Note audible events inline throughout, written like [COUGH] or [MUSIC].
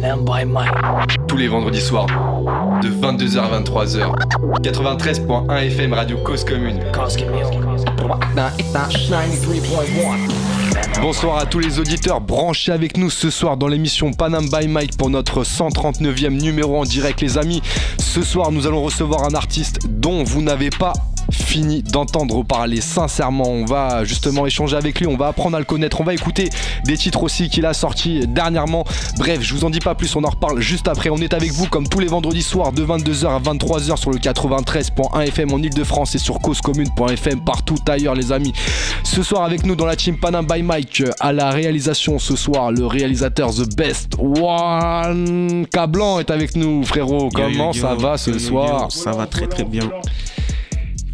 Panam by Mike. Tous les vendredis soirs, de 22h à 23h. 93.1 FM Radio Cause Commune. Cause Commune. 93.1. Bonsoir à tous les auditeurs branchés avec nous ce soir dans l'émission Panam by Mike pour notre 139e numéro en direct les amis. Ce soir nous allons recevoir un artiste dont vous n'avez pas fini d'entendre parler sincèrement. On va justement échanger avec lui, on va apprendre à le connaître, on va écouter des titres aussi qu'il a sortis dernièrement. Bref, je vous en dis pas plus, on en reparle juste après. On est avec vous comme tous les vendredis soirs de 22h à 23h sur le 93.1 FM en Ile-de-France et sur causecommune.fm partout ailleurs les amis. Ce soir avec nous dans la team Panam by Mike à la réalisation ce soir le réalisateur The Best One Cablan est avec nous frérot. Comment ça va ce soir? Ça va très très bien.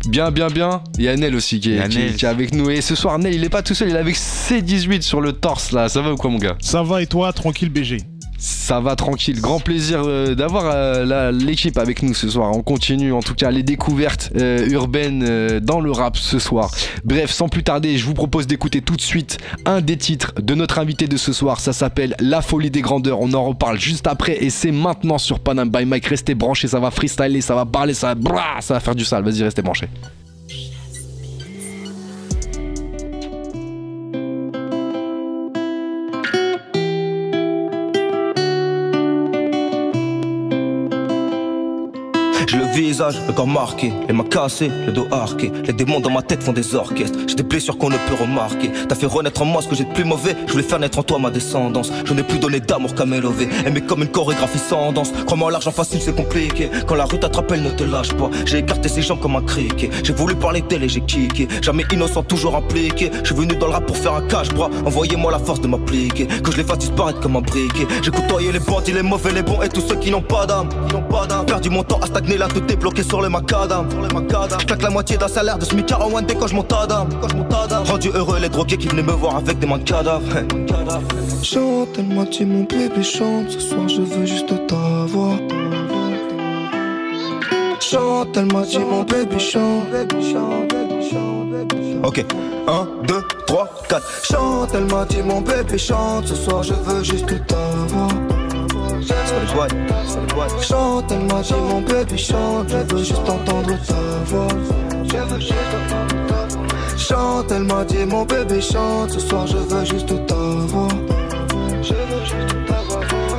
Bien, bien, bien. Il y a Nel aussi qui est, qui, qui est, avec nous. Et ce soir, Nel, il est pas tout seul, il est avec C18 sur le torse là. Ça va ou quoi, mon gars? Ça va et toi, tranquille BG ça va tranquille, grand plaisir euh, d'avoir euh, l'équipe avec nous ce soir. On continue en tout cas les découvertes euh, urbaines dans le rap ce soir. Bref, sans plus tarder, je vous propose d'écouter tout de suite un des titres de notre invité de ce soir. Ça s'appelle La folie des grandeurs. On en reparle juste après et c'est maintenant sur Panam by Mike. Restez branchés, ça va freestyler, ça va parler, ça va, ça va faire du sale. Vas-y, restez branchés. Visage, le corps marqué, les mains cassées, le dos arqué. Les démons dans ma tête font des orchestres. J'ai des blessures qu'on ne peut remarquer. T'as fait renaître en moi ce que j'ai de plus mauvais. Je voulais faire naître en toi ma descendance. Je n'ai plus donné d'amour qu'à m'élever. Aimer comme une chorégraphie sans danse. Crois-moi, l'argent facile c'est compliqué. Quand la rue t'attrape, elle ne te lâche pas. J'ai écarté ses jambes comme un criquet. J'ai voulu parler d'elle et j'ai kické. Jamais innocent, toujours impliqué. Je suis venu dans le rap pour faire un cache-bras. Envoyez-moi la force de m'appliquer. Que je les fasse disparaître comme un briquet. J'ai côtoyé les bandits, les mauvais, les bons et tous ceux qui n'ont pas d'âme. Perdu mon temps à stagner là, tout est bloqué sur le macadam. Je claque la moitié d'un salaire de SMIC à one dès quand je monte. Rendu heureux les drogués qui venaient me voir avec des mains de cadavres. Chante, elle m'a dit mon bébé chante. Ce soir je veux juste ta voix. Chante, elle m'a dit mon bébé chante. Ok, 1, 2, 3, 4. Chante, elle m'a dit mon bébé chante. Ce soir je veux juste ta voix. Chante, elle m'a dit mon bébé chante, je veux juste entendre ta voix. Chante, elle m'a dit mon bébé chante, ce soir je veux juste ta voix.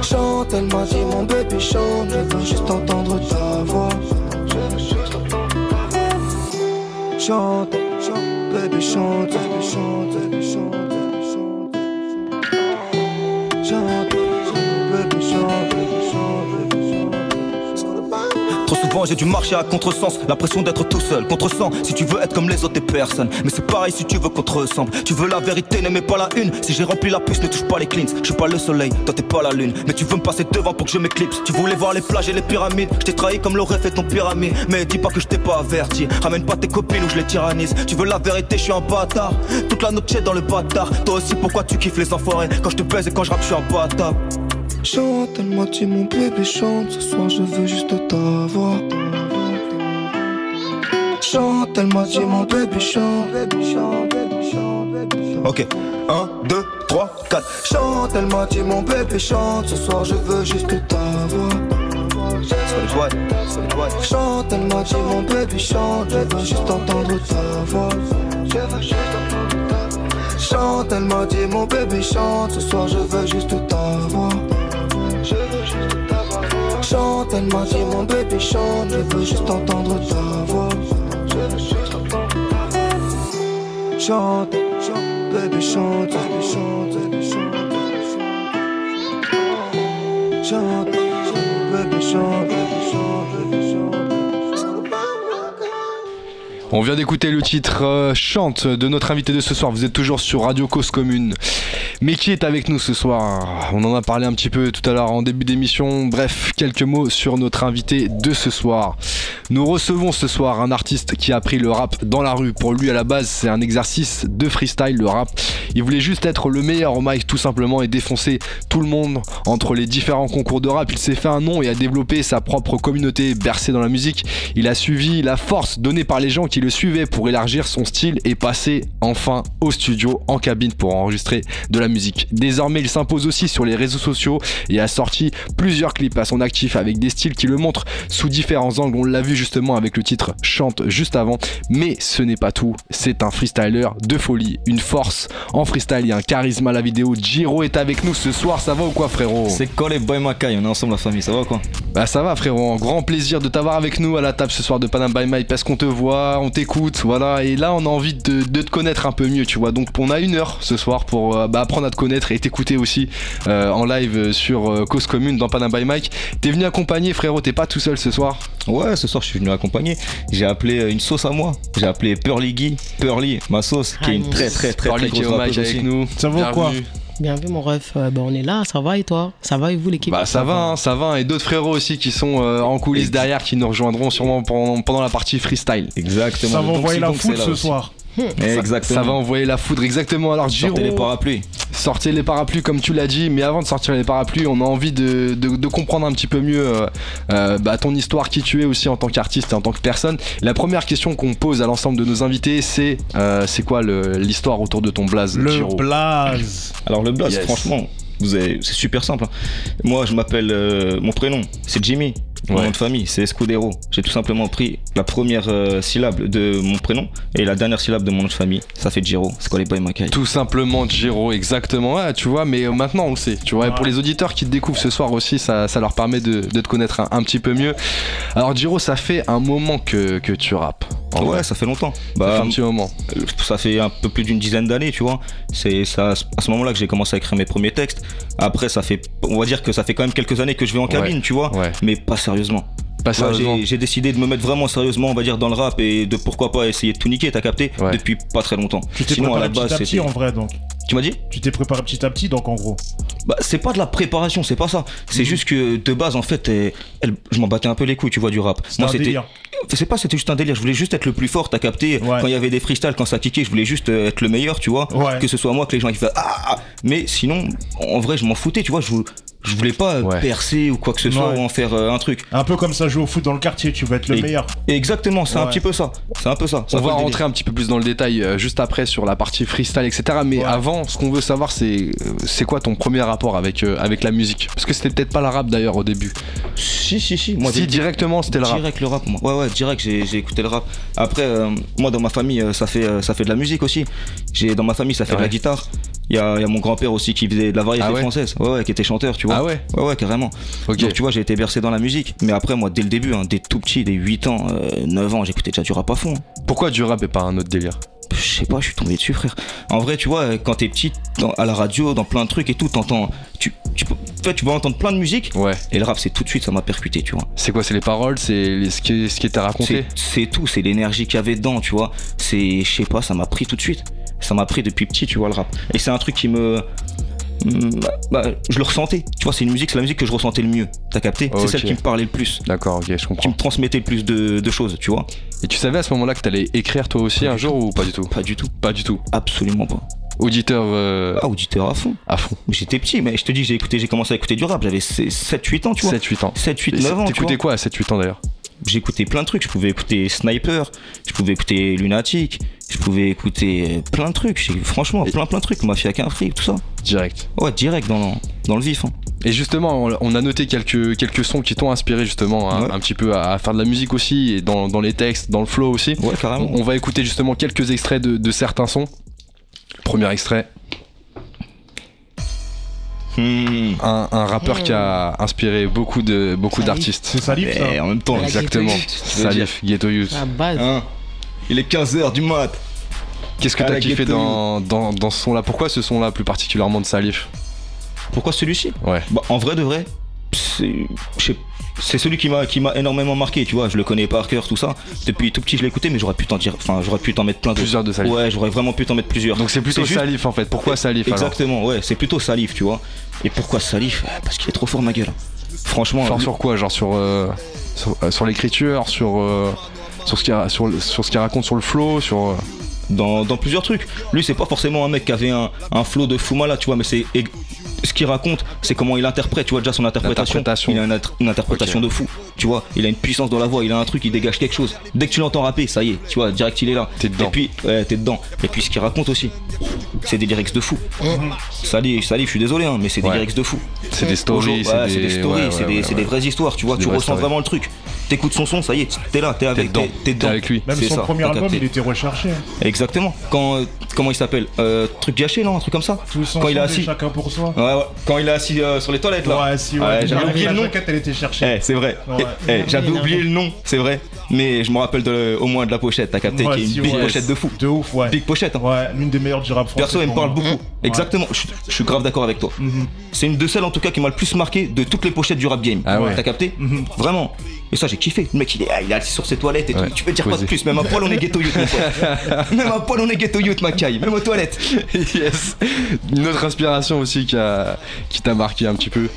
Chante, elle m'a dit mon bébé chante, je veux juste entendre ta voix. Chante, chante, bébé chante, bébé chante, bébé chante, bébé chante. Chante, j'ai dû marcher à contresens, l'impression d'être tout seul, contresens. Si tu veux être comme les autres, t'es personne. Mais c'est pareil si tu veux qu'on te ressemble. Tu veux la vérité, n'aimez pas la une. Si j'ai rempli la puce, ne touche pas les cleans. Je suis pas le soleil, toi t'es pas la lune. Mais tu veux me passer devant pour que je m'éclipse. Tu voulais voir les plages et les pyramides. Je t'ai trahi comme l'aurait fait ton pyramide. Mais dis pas que je t'ai pas averti. Ramène pas tes copines ou je les tyrannise. Tu veux la vérité, je suis un bâtard. Toute la noche dans le bâtard. Toi aussi, pourquoi tu kiffes les enfoirés? Quand je te baise et quand je rappe, je suis un bâtard. Chante, elle m'a dit mon bébé chante, ce soir je veux juste ta voix. Chante, elle m'a dit mon bébé chante, bébé chante, bébé chante, bébé chante. Ok, 1, 2, 3, 4. Chante, elle m'a dit mon bébé chante, ce soir je veux juste ta voix. Chante, elle m'a dit mon bébé chante, je veux juste entendre ta voix. Chante, elle m'a dit mon bébé chante, ce soir je veux juste ta voix. M'a dit mon bébé chante, je veux juste entendre ta voix. Chante, chante, bébé chante, bébé chante, bébé chante. Chante, bébé chante, bébé chante, bébé chante. On vient d'écouter le titre euh, Chante de notre invité de ce soir. Vous êtes toujours sur Radio Cause Commune. Mais qui est avec nous ce soir? On en a parlé un petit peu tout à l'heure en début d'émission. Bref, quelques mots sur notre invité de ce soir. Nous recevons ce soir un artiste qui a pris le rap dans la rue. Pour lui, à la base, c'est un exercice de freestyle, le rap. Il voulait juste être le meilleur au mic, tout simplement, et défoncer tout le monde entre les différents concours de rap. Il s'est fait un nom et a développé sa propre communauté bercée dans la musique. Il a suivi la force donnée par les gens qui le suivaient pour élargir son style et passer enfin au studio, en cabine pour enregistrer de la la musique. Désormais, il s'impose aussi sur les réseaux sociaux et a sorti plusieurs clips à son actif avec des styles qui le montrent sous différents angles. On l'a vu justement avec le titre Chante juste avant. Mais ce n'est pas tout, c'est un freestyler de folie, une force en freestyle et un charisme à la vidéo. Giro est avec nous ce soir, ça va ou quoi frérot? C'est quoi les boy Makai On est ensemble la famille, ça va quoi? Bah ça va frérot, grand plaisir de t'avoir avec nous à la table ce soir de Panam by Mike parce qu'on te voit, on t'écoute, voilà. Et là on a envie de, de te connaître un peu mieux, tu vois. Donc on a une heure ce soir pour euh, bah, apprendre à te connaître et t'écouter aussi euh, en live sur euh, Cause Commune dans Panam by Mike. T'es venu accompagner frérot, t'es pas tout seul ce soir? Ouais, ce soir je suis venu accompagner. J'ai appelé euh, une sauce à moi. J'ai appelé Pearly Guy, Pearly, ma sauce, qui est une très très très très est grosse hommage avec aussi. nous. Ça va ou quoi? Bienvenue. Bien vu mon ref, Euh, bah, on est là, ça va et toi? Ça va et vous l'équipe? Bah ça va, hein, ça va. Et d'autres frérots aussi qui sont euh, en coulisses derrière qui nous rejoindront sûrement pendant, pendant la partie freestyle. Exactement. Ça va envoyer la là ce aussi. soir. Exactement. Ça va envoyer la foudre exactement. Alors Giro, Sortez les parapluies. sortez les parapluies comme tu l'as dit. Mais avant de sortir les parapluies, on a envie de, de- de comprendre un petit peu mieux euh, euh, bah, ton histoire, qui tu es aussi en tant qu'artiste et en tant que personne. La première question qu'on pose à l'ensemble de nos invités, c'est euh, c'est quoi l'histoire autour de ton blaze, Le Giro blaze. Alors le blaze, Yes. franchement, vous avez- c'est super simple. hein. Moi, je m'appelle euh, mon prénom, c'est Jimmy. Mon Ouais. nom de famille, c'est Escudero. J'ai tout simplement pris la première euh, syllabe de mon prénom et la dernière syllabe de mon nom de famille. Ça fait Giro. C'est quoi les boy Makai Tout simplement Giro, exactement. Ouais, tu vois, mais euh, maintenant on le sait. Tu vois, et pour les auditeurs qui te découvrent ce soir aussi, ça, ça leur permet de, de te connaître un, un petit peu mieux. Alors Giro, ça fait un moment que, que tu rappes. en Ouais, vrai. ça fait longtemps. Ça Bah, fait un petit moment. euh, ça fait un peu plus d'une dizaine d'années, tu vois. C'est ça, à ce moment-là que j'ai commencé à écrire mes premiers textes. Après, ça fait, on va dire que ça fait quand même quelques années que je vais en cabine, tu vois. Ouais. Mais pas sérieusement. Sérieusement. j'ai- décidé de me mettre vraiment sérieusement, on va dire, dans le rap et de pourquoi pas essayer de tout niquer, t'as capté Ouais. Depuis pas très longtemps. Tu t'es Sinon, à la préparé petit base, à petit en vrai donc. Tu m'as dit Tu t'es préparé petit à petit donc en gros. Bah, c'est pas de la préparation, c'est pas ça. C'est Mhm. juste que de base, en fait, elle- je m'en battais un peu les couilles, tu vois, du rap. Un c'était. délire. C'est pas, c'était juste un délire. Je voulais juste être le plus fort, t'as capté. Ouais. Quand il y avait des freestyles, quand ça kickait, je voulais juste euh, être le meilleur, tu vois. Ouais. Que ce soit moi, que les gens ils fassent ah, ah. Mais sinon, en vrai, je m'en foutais, tu vois. Je, je voulais pas euh, Ouais. percer ou quoi que ce soit Ouais. ou en faire euh, un truc. Un peu comme ça jouer au foot dans le quartier, tu veux être le Et- meilleur. Exactement, c'est un petit peu ça. C'est un peu ça. On va rentrer un petit peu plus dans le détail euh, juste après sur la partie freestyle, etc. Mais Ouais. avant, ce qu'on veut savoir, c'est c'est quoi ton premier rapport avec, euh, avec la musique? Parce que c'était peut-être pas la rap d'ailleurs au début. Si, si, si. Moi, si directement c'était le rap. Direct le rap, moi. Ouais, ouais, direct, j'ai j'ai écouté le rap. Après, euh, moi, dans ma famille, ça fait, euh, ça fait de la musique aussi. J'ai Dans ma famille, ça fait de la guitare. Il y y a mon grand-père aussi qui faisait de la variété Ah ouais française. Ouais, ouais, qui était chanteur, tu vois. Ah ouais Ouais, ouais, carrément. Ok. Donc, tu vois, j'ai été bercé dans la musique. Mais après, moi, dès le début, hein, dès tout petit, dès 8 ans, euh, 9 ans, j'écoutais déjà du rap à fond. Pourquoi du rap et pas un autre délire? Je sais pas, je suis tombé dessus, frère. En vrai, tu vois, euh, quand t'es petit, dans- à la radio, dans plein de trucs et tout, t'entends. Tu, tu, peux- tu vas entendre plein de musique. Ouais. Et le rap, c'est tout de suite, ça m'a percuté, tu vois. C'est quoi C'est les paroles C'est ce, qui, ce qui était raconté? C'est tout, c'est l'énergie qu'il y avait dedans, tu vois. C'est, je sais pas, ça m'a pris tout de suite. Ça m'a pris depuis petit, tu vois, le rap. Et c'est un truc qui me. Mm, Bah, bah, je le ressentais. Tu vois, c'est une musique, c'est la musique que je ressentais le mieux. T'as capté? C'est celle qui me parlait le plus. D'accord, ok, je Qui comprends. me transmettait le plus de, de choses, tu vois. Et tu savais à ce moment-là que t'allais écrire toi aussi Pas un jour ou pas du tout? Pas du tout. Pas du tout. Absolument pas. Auditeur euh, Ah, auditeur à fond. à fond. J'étais petit, mais je te dis, j'ai écouté, j'ai commencé à écouter du rap. J'avais 7-8 ans, tu vois. 7-8 ans. 7, 8, Et 9 ans. T'écoutais quoi à 7-8 ans d'ailleurs? J'écoutais plein de trucs. Je pouvais écouter Sniper, je pouvais écouter Lunatic, je pouvais écouter euh, plein de trucs. Franchement, plein plein de trucs. Mafia qu'un fric, tout ça. Direct. Ouais, direct dans, dans le vif. hein. Et justement, on- a noté quelques, quelques sons qui t'ont inspiré justement un, Ouais. un petit peu à, à faire de la musique aussi, et dans, dans les textes, dans le flow aussi. Ouais, carrément. On, on va écouter justement quelques extraits de, de certains sons. Premier extrait, Hmm. un, un rappeur qui a inspiré beaucoup de beaucoup Salif. d'artistes. C'est salif ça. Et en même temps, La Exactement. Salif, Ghetto Youth. La base. hein, il est 15h du mat. Qu'est-ce que t'as kiffé dans, dans, dans ce son-là? Pourquoi ce son-là plus particulièrement de Salif? Pourquoi celui-ci? Ouais. Bah, en vrai de vrai, c'est je sais- c'est celui qui m'a qui m'a énormément marqué, tu vois. Je le connais par cœur, tout ça. Depuis tout petit, je l'écoutais, mais j'aurais pu t'en dire, enfin, j'aurais pu t'en mettre plein d'autres. Plusieurs de Salif. Ouais, j'aurais vraiment pu t'en mettre plusieurs. Donc c'est plutôt juste- Salif en fait. Pourquoi Salif Exactement, ouais, c'est plutôt Salif, tu vois. Et pourquoi Salif? Euh, Parce qu'il est trop fort, ma gueule. Franchement, Fort lui- sur quoi? Genre sur, euh, sur, euh, sur l'écriture, sur, euh, sur, ce qu'il sur, sur ce qu'il raconte sur le flow, sur. dans, dans plusieurs trucs. Lui, c'est pas forcément un mec qui avait un, un flow de Fumala, tu vois, mais c'est ce qu'il raconte, c'est comment il interprète, tu vois, déjà son interprétation. Il a une, inter- une interprétation de fou. Tu vois, il a une puissance dans la voix, il a un truc, il dégage quelque chose. Dès que tu l'entends rapper, ça y est, tu vois, direct il est là. T'es dedans. Et puis, ouais, t'es dedans. Et puis ce qu'il raconte aussi, c'est des lyrics de fou. Salif, Salif, je suis désolé, hein, mais c'est des Ouais. lyrics de fou. C'est des stories, ouais, c'est des stories, ouais, c'est des, ouais, c'est ouais. des vraies histoires, tu vois, tu ressens vraiment le truc. T'écoutes son son, ça y est, t'es là, t'es avec, dedans. t'es- t'es dedans. avec lui. Même C'est son ça, premier album, il était recherché. Exactement. Quand, euh, comment il s'appelle euh, Truc gâché, non Un truc comme ça Quand il est assis. chacun pour soi. Ouais, ouais. Quand il est assis euh, sur les toilettes là. Ouais, si, ouais. J'avais oublié le nom. jaquette, elle était cherchée. Eh, c'est vrai. Ouais. Eh, j'avais oublié le nom, c'est vrai. Mais je me rappelle de- au moins de la pochette, t'as capté, Ouais, qui est si, une big ouais. pochette de fou. De ouf, ouais. Big pochette. hein. Ouais, l'une des meilleures du rap français. Perso, elle me parle moi. beaucoup. Exactement, je, je suis grave d'accord avec toi. C'est une de celles en tout cas qui m'a le plus marqué de toutes les pochettes du rap game. Ah ouais. T'as capté Vraiment. Et ça, j'ai kiffé. Le mec, il est, il est assis sur ses toilettes et Ouais. tout. Tu peux dire quoi de Posé. plus? Même à poil, on est ghetto youth, mon pote. [LAUGHS] Même à poil, on est ghetto youth, ma caille. Même aux toilettes. yes. Une autre inspiration aussi qui a- qui t'a marqué un petit peu.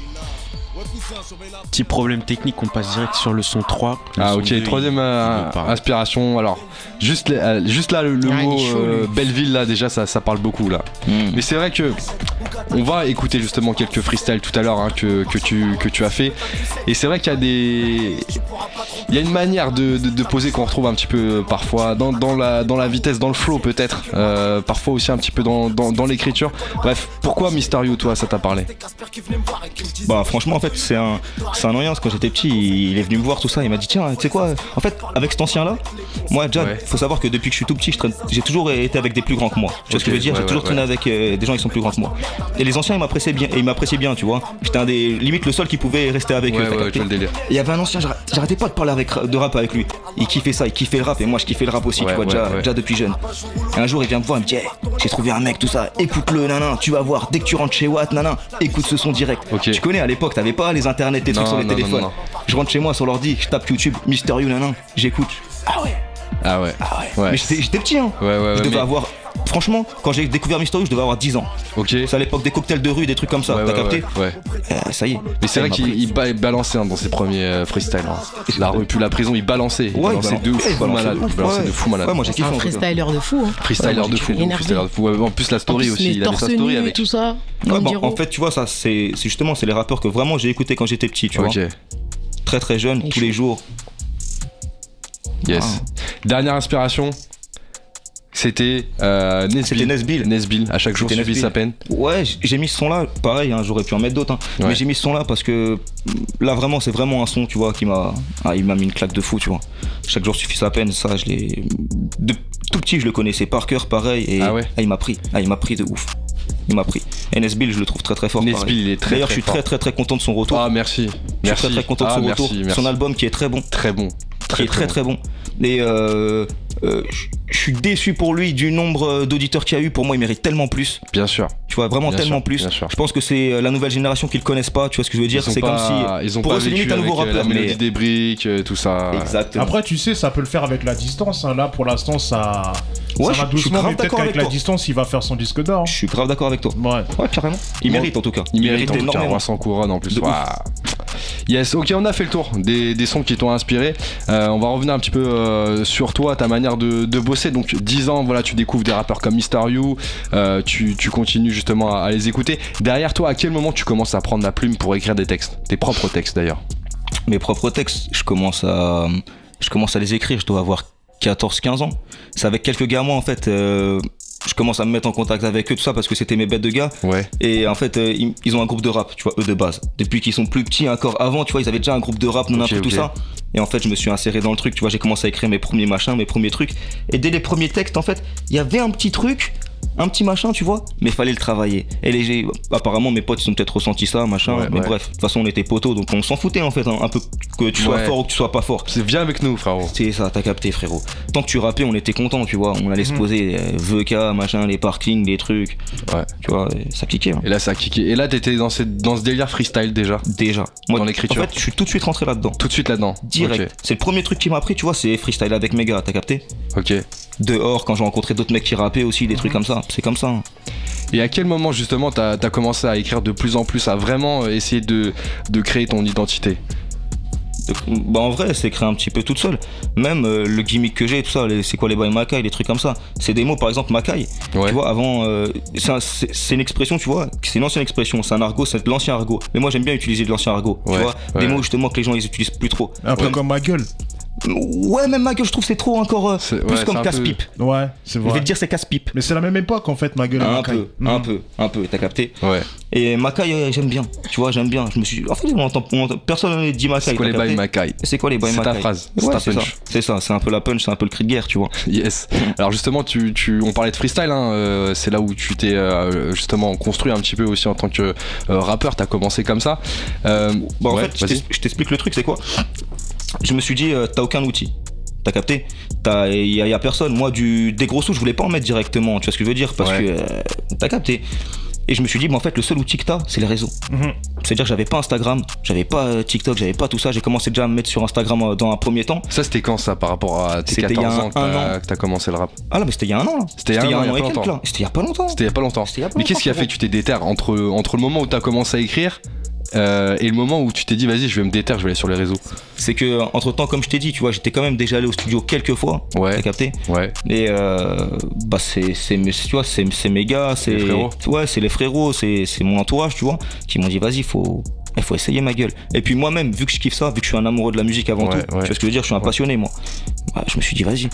Petit problème technique, on passe direct sur le son 3. Le Ah son ok, 2, troisième il- euh, il inspiration. Alors, juste, les- euh, juste là, le, le Ah, mot chaud, euh. Belleville, là, déjà, ça, ça parle beaucoup, là. Mais c'est vrai que on va écouter justement quelques freestyles tout à l'heure hein, que, que, tu, que tu as fait. Et c'est vrai qu'il y a des. Il y a une manière de, de- de poser qu'on retrouve un petit peu euh, parfois dans, dans la, dans la vitesse, dans le flow peut-être. Euh, parfois aussi un petit peu dans, dans, dans l'écriture. Bref, pourquoi Mister You, toi, ça t'a parlé? Bah franchement en fait c'est un c'est un noyance quand j'étais petit il est venu me voir tout ça il m'a dit tiens tu sais quoi en fait avec cet ancien là moi déjà Ouais. faut savoir que depuis que je suis tout petit j'ai toujours été avec des plus grands que moi. Tu vois ce que je veux dire? Ouais, j'ai toujours traîné avec euh, des gens qui sont plus grands que moi. Et les anciens ils m'appréciaient bien et ils m'appréciaient bien tu vois. J'étais un des limite le seul qui pouvait rester avec eux il y avait un ancien, j'arr- j'arrêtais pas de parler avec, de rap avec lui. Il kiffait ça, il kiffait le rap et moi je kiffais le rap aussi, tu vois, déjà, depuis jeune. Et un jour il vient me voir, il me dit Hey, J'ai trouvé un mec, tout ça, écoute-le, nanan, tu vas voir, dès que tu rentres chez Watt, nanan, écoute ce son direct. Tu connais à l'époque, t'avais pas les internets, les trucs Non, sur les non, non, téléphones. non, non. Je rentre chez moi sur l'ordi, je tape YouTube, Mister You, nanan, j'écoute. Ah ouais, Ah ouais. ah ouais. Ouais. Mais j'étais j'étais petit, hein. Ouais, ouais, ouais. je devais mais- avoir. Franchement, quand j'ai découvert Mister You, je devais avoir 10 ans. Ok. C'est à l'époque des cocktails de rue, des trucs comme ça, Ouais, t'as ouais, capté ouais, ouais. Euh, Ça y est. Mais c'est vrai qu'il ba- balançait hein, dans ses premiers euh, freestyles. hein. La rue puis la prison, il balançait. Il Ouais, balançait il de balançait- fou il balançait malade. de ouf, Il balançait ouais. de fou malade. Ouais, moi j'ai Un kiffé cas. freestyler de fou. Hein. Freestyler de fou. freestyler de fou. Ouais, En plus, la story plus, aussi. Il avait sa story avec. tout ça. Ouais, Comme bon, Giro. en fait, tu vois, ça, c'est c'est justement, c'est les rappeurs que vraiment j'ai écouté quand j'étais petit, tu Ok, vois. Très très jeune, tous les jours. Yes. Dernière inspiration. C'était euh, Nesbill. Nesbill. Nesbill. À chaque jour subit sa peine. Ouais, j'ai mis ce son là, pareil, hein, j'aurais pu en mettre d'autres, hein. Ouais. mais j'ai mis ce son là parce que là vraiment, c'est vraiment un son, tu vois, qui m'a. Ah, il m'a mis une claque de fou, tu vois. Chaque jour suffit sa peine, ça, je l'ai. De tout petit, je le connaissais par cœur, pareil, et Ah ouais il m'a pris. Ah, il m'a pris de ouf. Il m'a pris. Et Nesbill, je le trouve très très fort. Nesbill, il est très, D'ailleurs, très je suis très très très content de son retour. Ah, merci. je suis Merci. très très content de Ah, son retour. Son album qui est très bon. Très bon. qui est très très bon. Et euh, euh, je suis déçu pour lui du nombre d'auditeurs qu'il y a eu. Pour moi, il mérite tellement plus. Bien sûr. Tu vois, vraiment Bien tellement sûr, plus. bien sûr. Je pense que c'est euh, la nouvelle génération qui le connaissent pas. Tu vois ce que je veux dire? Ils ont C'est comme pas- si. Ils ont pour pas eux, vécu limite un nouveau avec, euh, la rappeur. mélodie Mais... des briques, euh, tout ça. Exactement. Après, tu sais, ça peut le faire avec la distance. hein. Là, pour l'instant, ça, Ouais, ça je- va je suis doucement, grave mais peut-être qu'avec avec la toi. distance, il va faire son disque d'or. Je suis grave d'accord avec toi. Ouais. Ouais, carrément. Il mérite en tout cas. Il mérite énormément. Roi sans couronne en plus. Yes, ok, on a fait le tour des, des sons qui t'ont inspiré. Euh, on va revenir un petit peu euh, sur toi, ta manière de, de bosser. Donc, 10 ans, voilà, tu découvres des rappeurs comme Mister You, euh, tu, tu continues justement à, les écouter. Derrière toi, à quel moment tu commences à prendre la plume pour écrire des textes? Tes propres textes d'ailleurs. Mes propres textes, je commence à, je commence à les écrire. Je dois avoir 14-15 ans. C'est avec quelques moi, en fait. euh, je commence à me mettre en contact avec eux, tout ça, parce que c'était mes bêtes de gars. Ouais. Et en fait, euh, ils, ils ont un groupe de rap, tu vois, eux de base. Depuis qu'ils sont plus petits, encore avant, tu vois, ils avaient déjà un groupe de rap, non, Ok, un peu tout ça. Et en fait, je me suis inséré dans le truc, tu vois, j'ai commencé à écrire mes premiers machins, mes premiers trucs. Et dès les premiers textes, en fait, il y avait un petit truc, un petit machin, tu vois, mais fallait le travailler. Et les, apparemment, mes potes, ils ont peut-être ressenti ça, machin. Ouais, mais ouais. bref, de toute façon, on était potos, donc on s'en foutait, en fait, hein, un peu que tu sois Ouais. fort ou que tu sois pas fort. C'est viens avec nous, frérot. C'est ça, t'as capté, frérot. Tant que tu rappais, on était content, tu vois. On allait se poser, euh, VK, machin, les parkings, les trucs. Ouais. Tu vois, ça cliquait. hein. Et là, ça a kické. Et là, t'étais dans, cette- dans ce délire freestyle déjà? Déjà. Dans l'écriture. En fait, je suis tout de suite rentré là-dedans. Tout de suite là-dedans. Direct. C'est le premier truc qui m'a appris, tu vois, c'est freestyle avec mes gars, t'as capté? Ok. Dehors, quand j'ai rencontré d'autres mecs qui rappaient aussi, des trucs comme ça. C'est comme ça. Et à quel moment justement t'as as commencé à écrire de plus en plus, à vraiment essayer de, de créer ton identité? Bah en vrai, c'est créé un petit peu toute seule. Même euh, le gimmick que j'ai, tout ça, c'est quoi les boys Makai, les trucs comme ça. C'est des mots, par exemple, Makai. Ouais. Tu vois, avant, euh, c'est un- c'est c'est une expression, tu vois, c'est une ancienne expression, c'est un argot, c'est de l'ancien argot. Mais moi, j'aime bien utiliser de l'ancien argot, Ouais, tu vois. ouais. Des mots justement que les gens ils utilisent plus trop. Un peu Comme- comme ma gueule. Ouais, même ma gueule, je trouve c'est trop encore euh, plus ouais, comme peu- casse-pipe. Ouais, c'est Je vais vrai. te dire, c'est casse-pipe. Mais c'est la même époque en fait, ma gueule. et Un Makai. peu, un peu, un peu, t'as capté. Ouais. Et Makai, euh, j'aime bien, tu vois, j'aime bien. Je me suis en fait, on entend, on entend- personne ne dit Makai. C'est quoi les bails Makai C'est quoi les boys C'est ta Makai phrase, c'est Ouais, ta c'est ça. punch. C'est ça, c'est un peu la punch, c'est un peu le cri de guerre, tu vois. Yes. [LAUGHS] Alors justement, tu, tu, on parlait de freestyle, hein, euh, c'est là où tu t'es euh, justement construit un petit peu aussi en tant que euh, rappeur, t'as commencé comme ça. Euh, Bah, en ouais, fait, je t'explique le truc, c'est quoi Je me suis dit, euh, t'as aucun outil. T'as capté Il y, a- y a personne. Moi, du, des gros sous, je voulais pas en mettre directement. Tu vois ce que je veux dire Parce Ouais. que euh, t'as capté. Et je me suis dit, mais en fait, le seul outil que t'as, c'est les réseaux. Mhm. C'est-à-dire que j'avais pas Instagram, j'avais pas euh, TikTok, j'avais pas tout ça. J'ai commencé déjà à me mettre sur Instagram dans un premier temps. Ça, c'était quand ça par rapport à tes C'était il y a 14 ans que t'as an. que t'as commencé le rap? Ah là, mais c'était il y a un an là. C'était il y a un an, et quelques, là. C'était il y a pas longtemps. C'était il y a pas longtemps. Mais qu'est-ce qui a fait que tu t'es déterre entre, entre le moment où t'as commencé à écrire euh, et le moment où tu t'es dit vas-y je vais me déterre, je vais aller sur les réseaux C'est que entre temps, comme je t'ai dit, tu vois, j'étais quand même déjà allé au studio quelques fois. Ouais. T'as capté Ouais. Et euh, bah c'est c'est mes- tu vois c'est c'est mes gars, c'est Les frérots. ouais c'est les frérots, c'est c'est mon entourage, tu vois, qui m'ont dit vas-y faut il faut essayer ma gueule. Et puis moi-même vu que je kiffe ça, vu que je suis un amoureux de la musique avant Ouais, tout, ouais. tu vois ce que je veux dire, je suis un passionné moi. Bah, je me suis dit vas-y,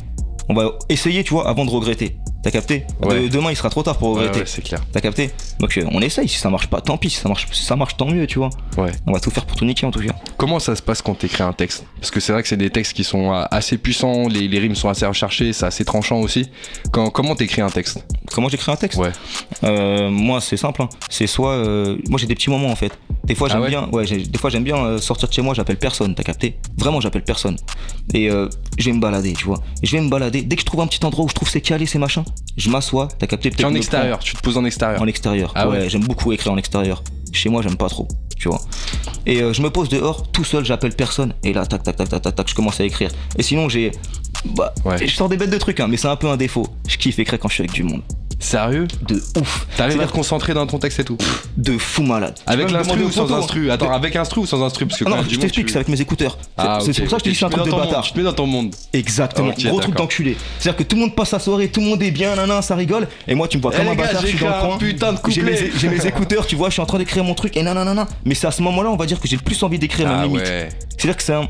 on va essayer, tu vois, avant de regretter. T'as capté De-. Demain il sera trop tard pour regretter. ouais, c'est clair. T'as capté Donc euh, on essaye, si ça marche pas, tant pis, si ça marche, si ça marche tant mieux, tu vois. Ouais. On va tout faire pour tout niquer en tout cas. Comment ça se passe quand t'écris un texte? Parce que c'est vrai que c'est des textes qui sont euh, assez puissants, les, les rimes sont assez recherchées, c'est assez tranchant aussi. Quand, comment t'écris un texte? Comment j'écris un texte? Ouais. Euh, moi, c'est simple. hein. C'est soit. euh, moi, j'ai des petits moments en fait. Des fois, Ah j'aime ouais? bien. Ouais, des fois, j'aime bien euh, sortir de chez moi. J'appelle personne. T'as capté? Vraiment, j'appelle personne. Et euh, je vais me balader, tu vois. Je vais me balader. Dès que je trouve un petit endroit où je trouve c'est calé, c'est machin, je m'assois. T'as capté Tu es peut-être en extérieur, tu te poses en extérieur. En extérieur. Ah ouais, ouais j'aime beaucoup écrire en extérieur. Chez moi, j'aime pas trop. Tu vois. Et euh, je me pose dehors, tout seul, j'appelle personne. Et là, tac, tac, tac, tac, tac, tac, je commence à écrire. Et sinon, j'ai. Bah, Ouais. je sors des bêtes de trucs, hein, mais c'est un peu un défaut. Je kiffe écrire quand je suis avec du monde. Sérieux De ouf. T'arrives à te concentrer dans ton texte et tout de fou malade. Avec l'instru ou sans instru. Attends, avec instru ou sans instru Parce que Ah non, je t'explique, tu- c'est avec mes écouteurs. Ah, c'est pour ça que je te dis un truc de bâtard. Te mets dans ton monde. Exactement, gros truc d'enculé. C'est-à-dire que tout le monde passe sa soirée, tout le monde est bien, nanana, ça rigole. Et moi, tu me vois Eh, comme les un bâtard, je j'ai suis dans le coin. putain de J'ai mes, couplet. j'ai mes écouteurs, tu vois, je suis en train d'écrire mon truc et nanana. Mais c'est à ce moment-là, on va dire que j'ai le plus envie d'écrire, Ah même limite. C'est-à-dire que c'est un.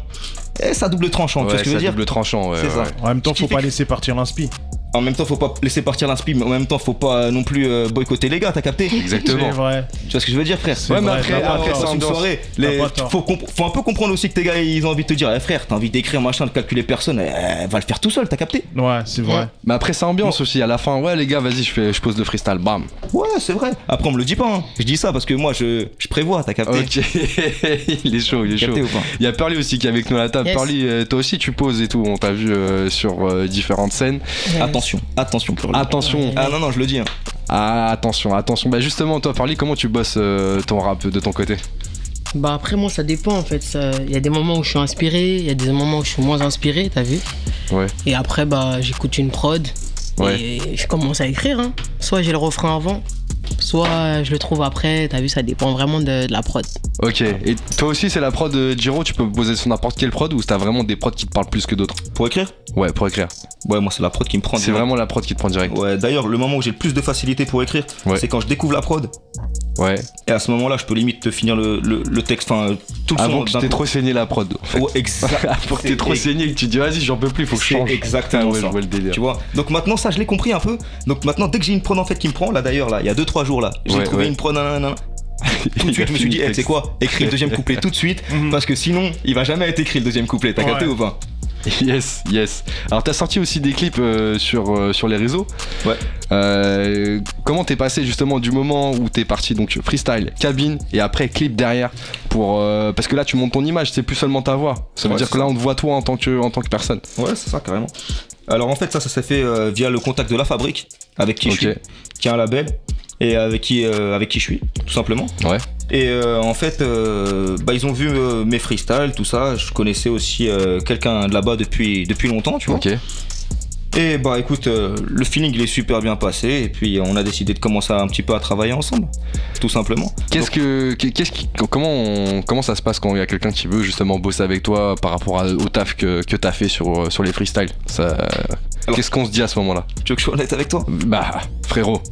Eh, ça double tranchant, tu vois ce que je veux c'est dire double tranchant, ouais. C'est ça. ouais. En même temps, faut pas laisser partir l'inspi. En même temps, faut pas laisser partir l'inspi, mais en même temps, faut pas non plus euh, boycotter les gars, t'as capté [LAUGHS] Exactement. C'est vrai. Tu vois ce que je veux dire, frère? Ouais, mais après- après, une soirée, les- faut, un peu comprendre aussi que tes gars ils ont envie de te dire, eh, frère, t'as envie d'écrire machin, de calculer personne, eh, va le faire tout seul, t'as capté? Ouais, c'est vrai. Mais après, c'est ambiance aussi. À la fin, ouais, les gars, vas-y, je, fais, je pose le freestyle, bam. Ouais, c'est vrai. Après, on me le dit pas, hein. je dis ça parce que moi je, je prévois, t'as capté? Ok, [LAUGHS] il est chaud, il est chaud. Capté ou pas? Il y a Pearly aussi qui est avec nous à la table. Yes. Pearly, euh, toi aussi tu poses et tout, on t'a vu euh, sur euh, différentes scènes. Attention, attention pour le Attention, Ah non, non, je le dis. hein. ah, attention, attention. Bah justement, toi Pearly, comment tu bosses euh, ton rap de ton côté? Bah après moi ça dépend en fait. Ça- Il y a des moments où je suis inspiré, il y a des moments où je suis moins inspiré, t'as vu? Ouais. Et après bah j'écoute une prod Ouais. et je commence à écrire. hein. Soit j'ai le refrain avant, soit je le trouve après. T'as vu ça dépend vraiment de, de la prod. Ok, et toi aussi c'est la prod de Giro, tu peux poser sur n'importe quelle prod ou t'as vraiment des prods qui te parlent plus que d'autres? Pour écrire? Ouais, pour écrire. Ouais, moi c'est la prod qui me prend. C'est vraiment la prod qui te prend direct. Ouais, d'ailleurs, le moment où j'ai le plus de facilité pour écrire, Ouais. c'est quand je découvre la prod. Ouais. Et à ce moment-là, je peux limite te finir le, le, le texte, enfin tout le son. Avant que tu trop saigné la prod. en fait. Ouais, exact. [LAUGHS] Pour que t'aies trop saigné et que tu dis vas-y, j'en peux plus, faut que je change. exactement Ah ouais, ça. je vois le délire. Tu vois? Donc maintenant, ça, je l'ai compris un peu. Donc maintenant, dès que j'ai une prod en fait qui me prend, là d'ailleurs, là, il y a 2-3 jours là, j'ai Ouais, trouvé ouais. une prod, nanana. [LAUGHS] Tout de suite, je me suis dit, eh, c'est quoi Écris le deuxième couplet tout de suite, [LAUGHS] Mhm. parce que sinon, il va jamais être écrit le deuxième couplet. T'as Ouais. capté ou pas Yes, yes. Alors t'as sorti aussi des clips euh, sur, euh, sur les réseaux. Ouais. Euh, comment t'es passé justement du moment où t'es parti donc freestyle, cabine et après clip derrière pour euh, parce que là tu montes ton image, c'est plus seulement ta voix. Ça veut Ouais, dire que là on te voit toi en tant que en tant que personne. Ouais, c'est ça, carrément. Alors en fait, ça, ça s'est fait via le contact de la fabrique, avec qui Ok. je suis, qui a un label, et avec qui, euh, avec qui je suis, tout simplement. Ouais. Et euh, en fait, euh, bah, ils ont vu euh, mes freestyles, tout ça. Je connaissais aussi quelqu'un de là-bas depuis, depuis longtemps, tu vois. Ok. Et bah écoute, le feeling il est super bien passé et puis on a décidé de commencer un petit peu à travailler ensemble, tout simplement. Qu'est-ce que, qu'est-ce qui, comment, on- comment ça se passe quand il y a quelqu'un qui veut justement bosser avec toi par rapport à- au taf que, que t'as fait sur, sur les freestyles? Ça, Qu'est-ce qu'on se dit à ce moment-là? Tu veux que je sois honnête avec toi? Bah, frérot,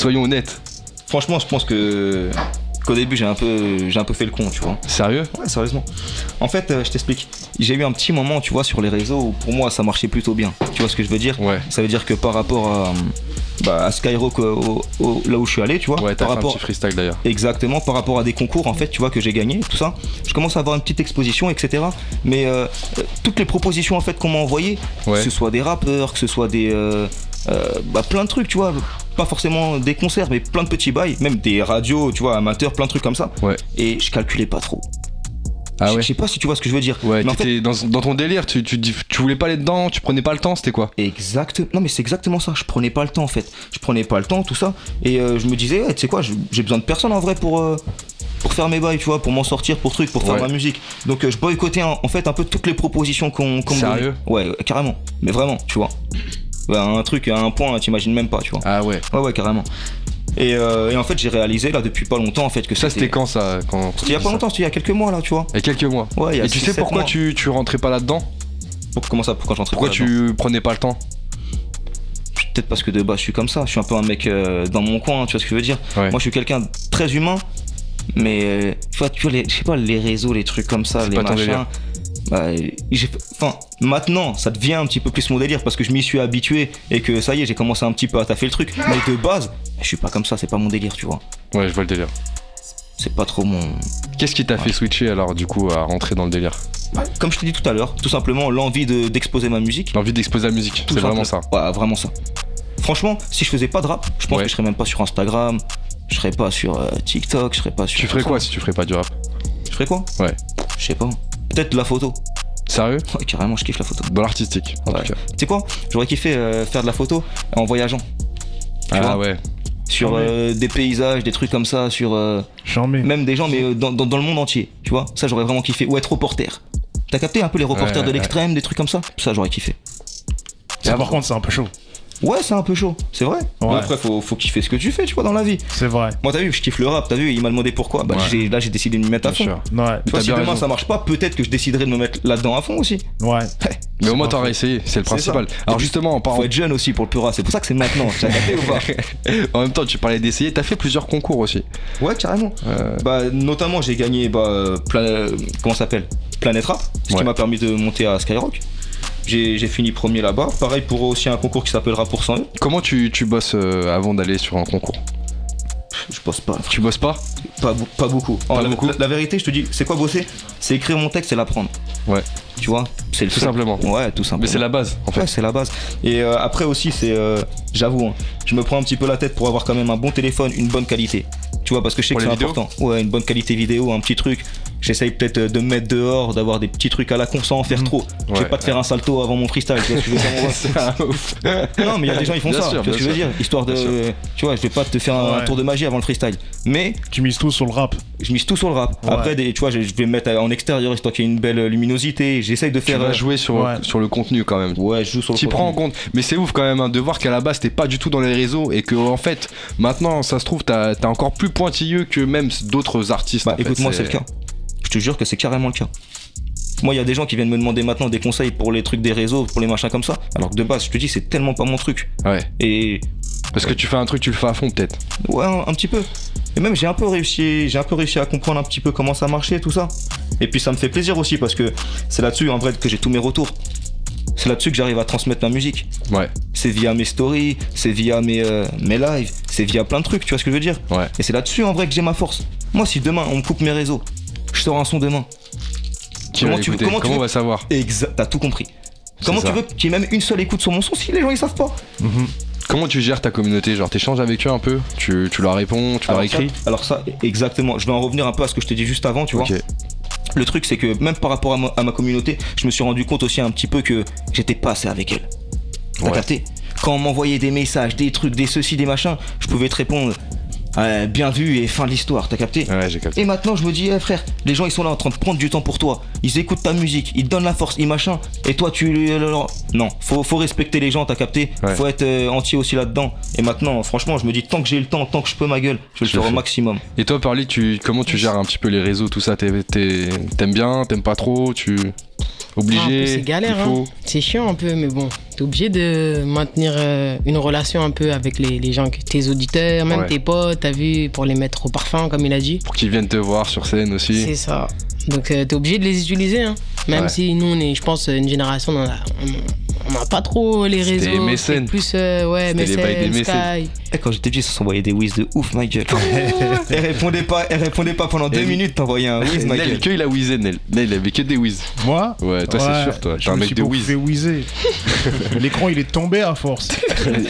soyons honnêtes. Franchement, je pense que qu'au début j'ai un peu j'ai un peu fait le con, tu vois. Sérieux? Ouais, sérieusement. En fait, euh, je t'explique. J'ai eu un petit moment, tu vois, sur les réseaux où pour moi ça marchait plutôt bien. Tu vois ce que je veux dire? Ouais. Ça veut dire que par rapport à, bah, à Skyrock, euh, au- au- là où je suis allé, tu vois, Ouais, t'as par fait un rapport petit freestyle d'ailleurs. Exactement, par rapport à des concours en fait, tu vois, que j'ai gagné, tout ça. Je commence à avoir une petite exposition, etc. Mais euh, toutes les propositions en fait qu'on m'a envoyées, Ouais. que ce soit des rappeurs, que ce soit des. euh, bah, plein de trucs, tu vois. Pas forcément des concerts, mais plein de petits bails, même des radios, tu vois, amateurs, plein de trucs comme ça. Ouais. Et je calculais pas trop. Ah Je- ouais Je sais pas si tu vois ce que je veux dire. Ouais, mais en fait, t'étais dans, dans ton délire, tu, tu, tu voulais pas aller dedans, tu prenais pas le temps, c'était quoi? Exact. Non mais c'est exactement ça. Je prenais pas le temps en fait. Je prenais pas le temps, tout ça. Et euh, je me disais, ouais, tu sais quoi, j'ai besoin de personne en vrai pour euh, pour faire mes bails, tu vois, pour m'en sortir, pour truc, pour faire Ouais. ma musique. Donc euh, je boycottais en, en fait un peu toutes les propositions qu'on qu'on me donnait. Ouais, carrément. Mais vraiment, tu vois. Ouais, un truc à un point, t'imagines même pas, tu vois. Ah ouais. Ouais, ouais, carrément. Et, euh, et en fait, j'ai réalisé là depuis pas longtemps en fait que Ça, c'était quand ça quand, C'était il y a pas longtemps, c'était il y a quelques mois là, tu vois. Il y a quelques mois. Ouais, il y a Et tu sais pourquoi tu, tu rentrais pas là-dedans? Comment ça Pourquoi j'entrais Pourquoi pas tu prenais pas le temps? Peut-être parce que de base je suis comme ça, je suis un peu un mec euh, dans mon coin, tu vois ce que je veux dire? Ouais. Moi je suis quelqu'un de très humain, mais euh, tu vois, tu vois les, je sais pas, les réseaux, les trucs comme ça, les machins. Bah, Enfin, maintenant ça devient un petit peu plus mon délire parce que je m'y suis habitué et que ça y est, j'ai commencé un petit peu à taffer le truc. Mais de base, je suis pas comme ça, c'est pas mon délire, tu vois. Ouais, je vois le délire. C'est pas trop mon. Qu'est-ce qui t'a fait switcher alors du coup à rentrer dans le délire? Comme je t'ai dit tout à l'heure, tout simplement l'envie de- d'exposer ma musique. L'envie d'exposer la musique, c'est vraiment ça. Ouais, vraiment ça. Franchement, si je faisais pas de rap, je pense Ouais. que je serais même pas sur Instagram, je serais pas sur euh, TikTok, je serais pas sur. Tu ferais quoi si tu ferais pas du rap? Je ferais quoi? Ouais. Je sais pas. Peut-être de la photo. Sérieux Ouais, carrément, je kiffe la photo. Dans l'artistique, en Ouais. tout cas. Tu sais quoi? J'aurais kiffé euh, faire de la photo en voyageant. Tu Ah vois? ouais. Sur euh, des paysages, des trucs comme ça, sur euh, J'en mets. même des gens, mais euh, dans, dans- dans le monde entier. Tu vois? Ça, j'aurais vraiment kiffé. Ou être reporter. T'as capté un peu les reporters Ouais, de ouais. l'extrême, des trucs comme ça? Ça, j'aurais kiffé. Ça, par contre, c'est un peu chaud. Ouais, c'est un peu chaud, c'est vrai. Mais après, faut, faut kiffer ce que tu fais, tu vois, dans la vie. C'est vrai. Moi, t'as vu, je kiffe le rap, t'as vu, il m'a demandé pourquoi. Bah, Ouais. là, j'ai décidé de m'y mettre à Bien fond. sûr. Ouais. Vois, si demain raison. ça marche pas, peut-être que je déciderai de me mettre là-dedans à fond aussi. Ouais. [LAUGHS] Mais au moins faux. essayé, c'est le principal. Alors justement, en, par- Faut être jeune aussi pour le pura, c'est pour ça que c'est maintenant. T'as capté ou pas [LAUGHS] en même temps, tu parlais d'essayer, t'as fait plusieurs concours aussi. Ouais, carrément. Euh, Bah, notamment, j'ai gagné, bah, Pla- comment ça s'appelle? Planète Rap, ce Ouais. qui m'a permis de monter à Skyrock. J'ai fini premier là-bas. Pareil pour aussi un concours qui s'appelle Rap pour 100 E. comment tu, tu bosses euh, avant d'aller sur un concours Je bosse pas, Tu bosses pas pas, beau- pas beaucoup. Pas Oh, la, beaucoup la- la vérité, je te dis, c'est quoi bosser? C'est écrire mon texte et l'apprendre. Ouais. Tu vois? C'est Tout truc. simplement. Ouais, tout simplement. Mais c'est la base en fait. Ouais, c'est la base. Et euh, après aussi, c'est, euh, j'avoue, hein, je me prends un petit peu la tête pour avoir quand même un bon téléphone, une bonne qualité. Tu vois, parce que je sais Pour que c'est important. Ouais, une bonne qualité vidéo, un petit truc. J'essaye peut-être euh, de me mettre dehors, d'avoir des petits trucs à la con sans en faire trop. Je vais pas te faire un salto avant mon freestyle. Tu vois ce que je veux dire, [LAUGHS] [LAUGHS] non, mais il y a des gens qui font Bien ça. sûr, tu vois ce que je veux dire Histoire de. Tu vois, je vais pas te faire un Ouais. tour de magie avant le freestyle. Mais Tu mises tout sur le rap. je mise tout sur le rap. Ouais. Après, des, tu vois, je, je vais me mettre en extérieur histoire qu'il y ait une belle luminosité. J'essaye de Tu faire. vas euh, jouer sur, ouais. sur le contenu quand même. Ouais, je joue sur le Tu prends en compte, mais c'est ouf quand même hein, de voir qu'à la base t'es pas du tout dans les réseaux et que en fait maintenant ça se trouve t'as t'es encore plus pointilleux que même d'autres artistes. Bah écoute-moi, c'est le cas. Je te jure que c'est carrément le cas. Moi, il y a des gens qui viennent me demander maintenant des conseils pour les trucs des réseaux, pour les machins comme ça. Alors que de base, je te dis, c'est tellement pas mon truc. Ouais. Et Parce que tu fais un truc, tu le fais à fond peut-être. ouais, un, un petit peu. Et même, j'ai un peu réussi, j'ai un peu réussi à comprendre un petit peu comment ça marchait, tout ça. Et puis, ça me fait plaisir aussi parce que c'est là-dessus, en vrai, que j'ai tous mes retours. C'est là-dessus que j'arrive à transmettre ma musique. Ouais. C'est via mes stories, c'est via mes, euh, mes lives, c'est via plein de trucs, tu vois ce que je veux dire? Ouais. Et c'est là-dessus, en vrai, que j'ai ma force. Moi, si demain, on me coupe mes réseaux, je sors un son demain. Qui Comment tu veux- comment tu veux- on va savoir Exact, t'as tout compris. Comment ça. tu veux qu'il y ait même une seule écoute sur mon son si les gens ils savent pas Comment tu gères ta communauté Genre t'échanges avec eux un peu Tu, tu leur réponds Tu leur ça, écris alors ça, exactement. Je vais en revenir un peu à ce que je t'ai dit juste avant, tu vois. Le truc, c'est que même par rapport à ma, à ma communauté, je me suis rendu compte aussi un petit peu que j'étais pas assez avec elle. T'as Ouais. capté? Quand on m'envoyait des messages, des trucs, des ceci, des machins, je pouvais te répondre Ouais, bien vu et fin de l'histoire, t'as capté Ouais, j'ai capté. Et maintenant, je me dis, eh, frère, les gens ils sont là en train de prendre du temps pour toi. Ils écoutent ta musique, ils te donnent la force, ils machin. Et toi, tu. Non, faut, faut respecter les gens, t'as capté Ouais. Faut être euh, entier aussi là-dedans. Et maintenant, franchement, je me dis, tant que j'ai le temps, tant que je peux ma gueule, je vais le Je le faire au maximum. Et toi, Parly, tu, comment tu gères un petit peu les réseaux, tout ça? T'aimes bien T'aimes pas trop Tu. Ah, Obligé C'est galère, hein. c'est chiant un peu, mais bon, t'es obligé de maintenir euh, une relation un peu avec les, les gens, que- tes auditeurs, même Ouais. tes potes, t'as vu, pour les mettre au parfum, comme il a dit. Pour qu'ils viennent te voir sur scène aussi. C'est ça. Donc euh, t'es obligé de les utiliser, hein. Même Ouais. si nous, on est, je pense, une génération, on a, on a pas trop les C'était réseaux. mécène. c'est plus, euh, ouais, C'était les bails des mécènes. Sky. Eh, quand j'étais petit, ça s'envoyait des whiz de ouf, ma gueule. [LAUGHS] elle répondait pas, elle répondait pas pendant deux minutes, t'envoyais un whiz, ma Nel, gueule. que il a whizzé, Nel. Nel, il avait que des whiz. Moi Ouais, toi, c'est sûr, toi. je T'es un me mec suis de whiz. fait whizzer. [LAUGHS] L'écran, il est tombé à force.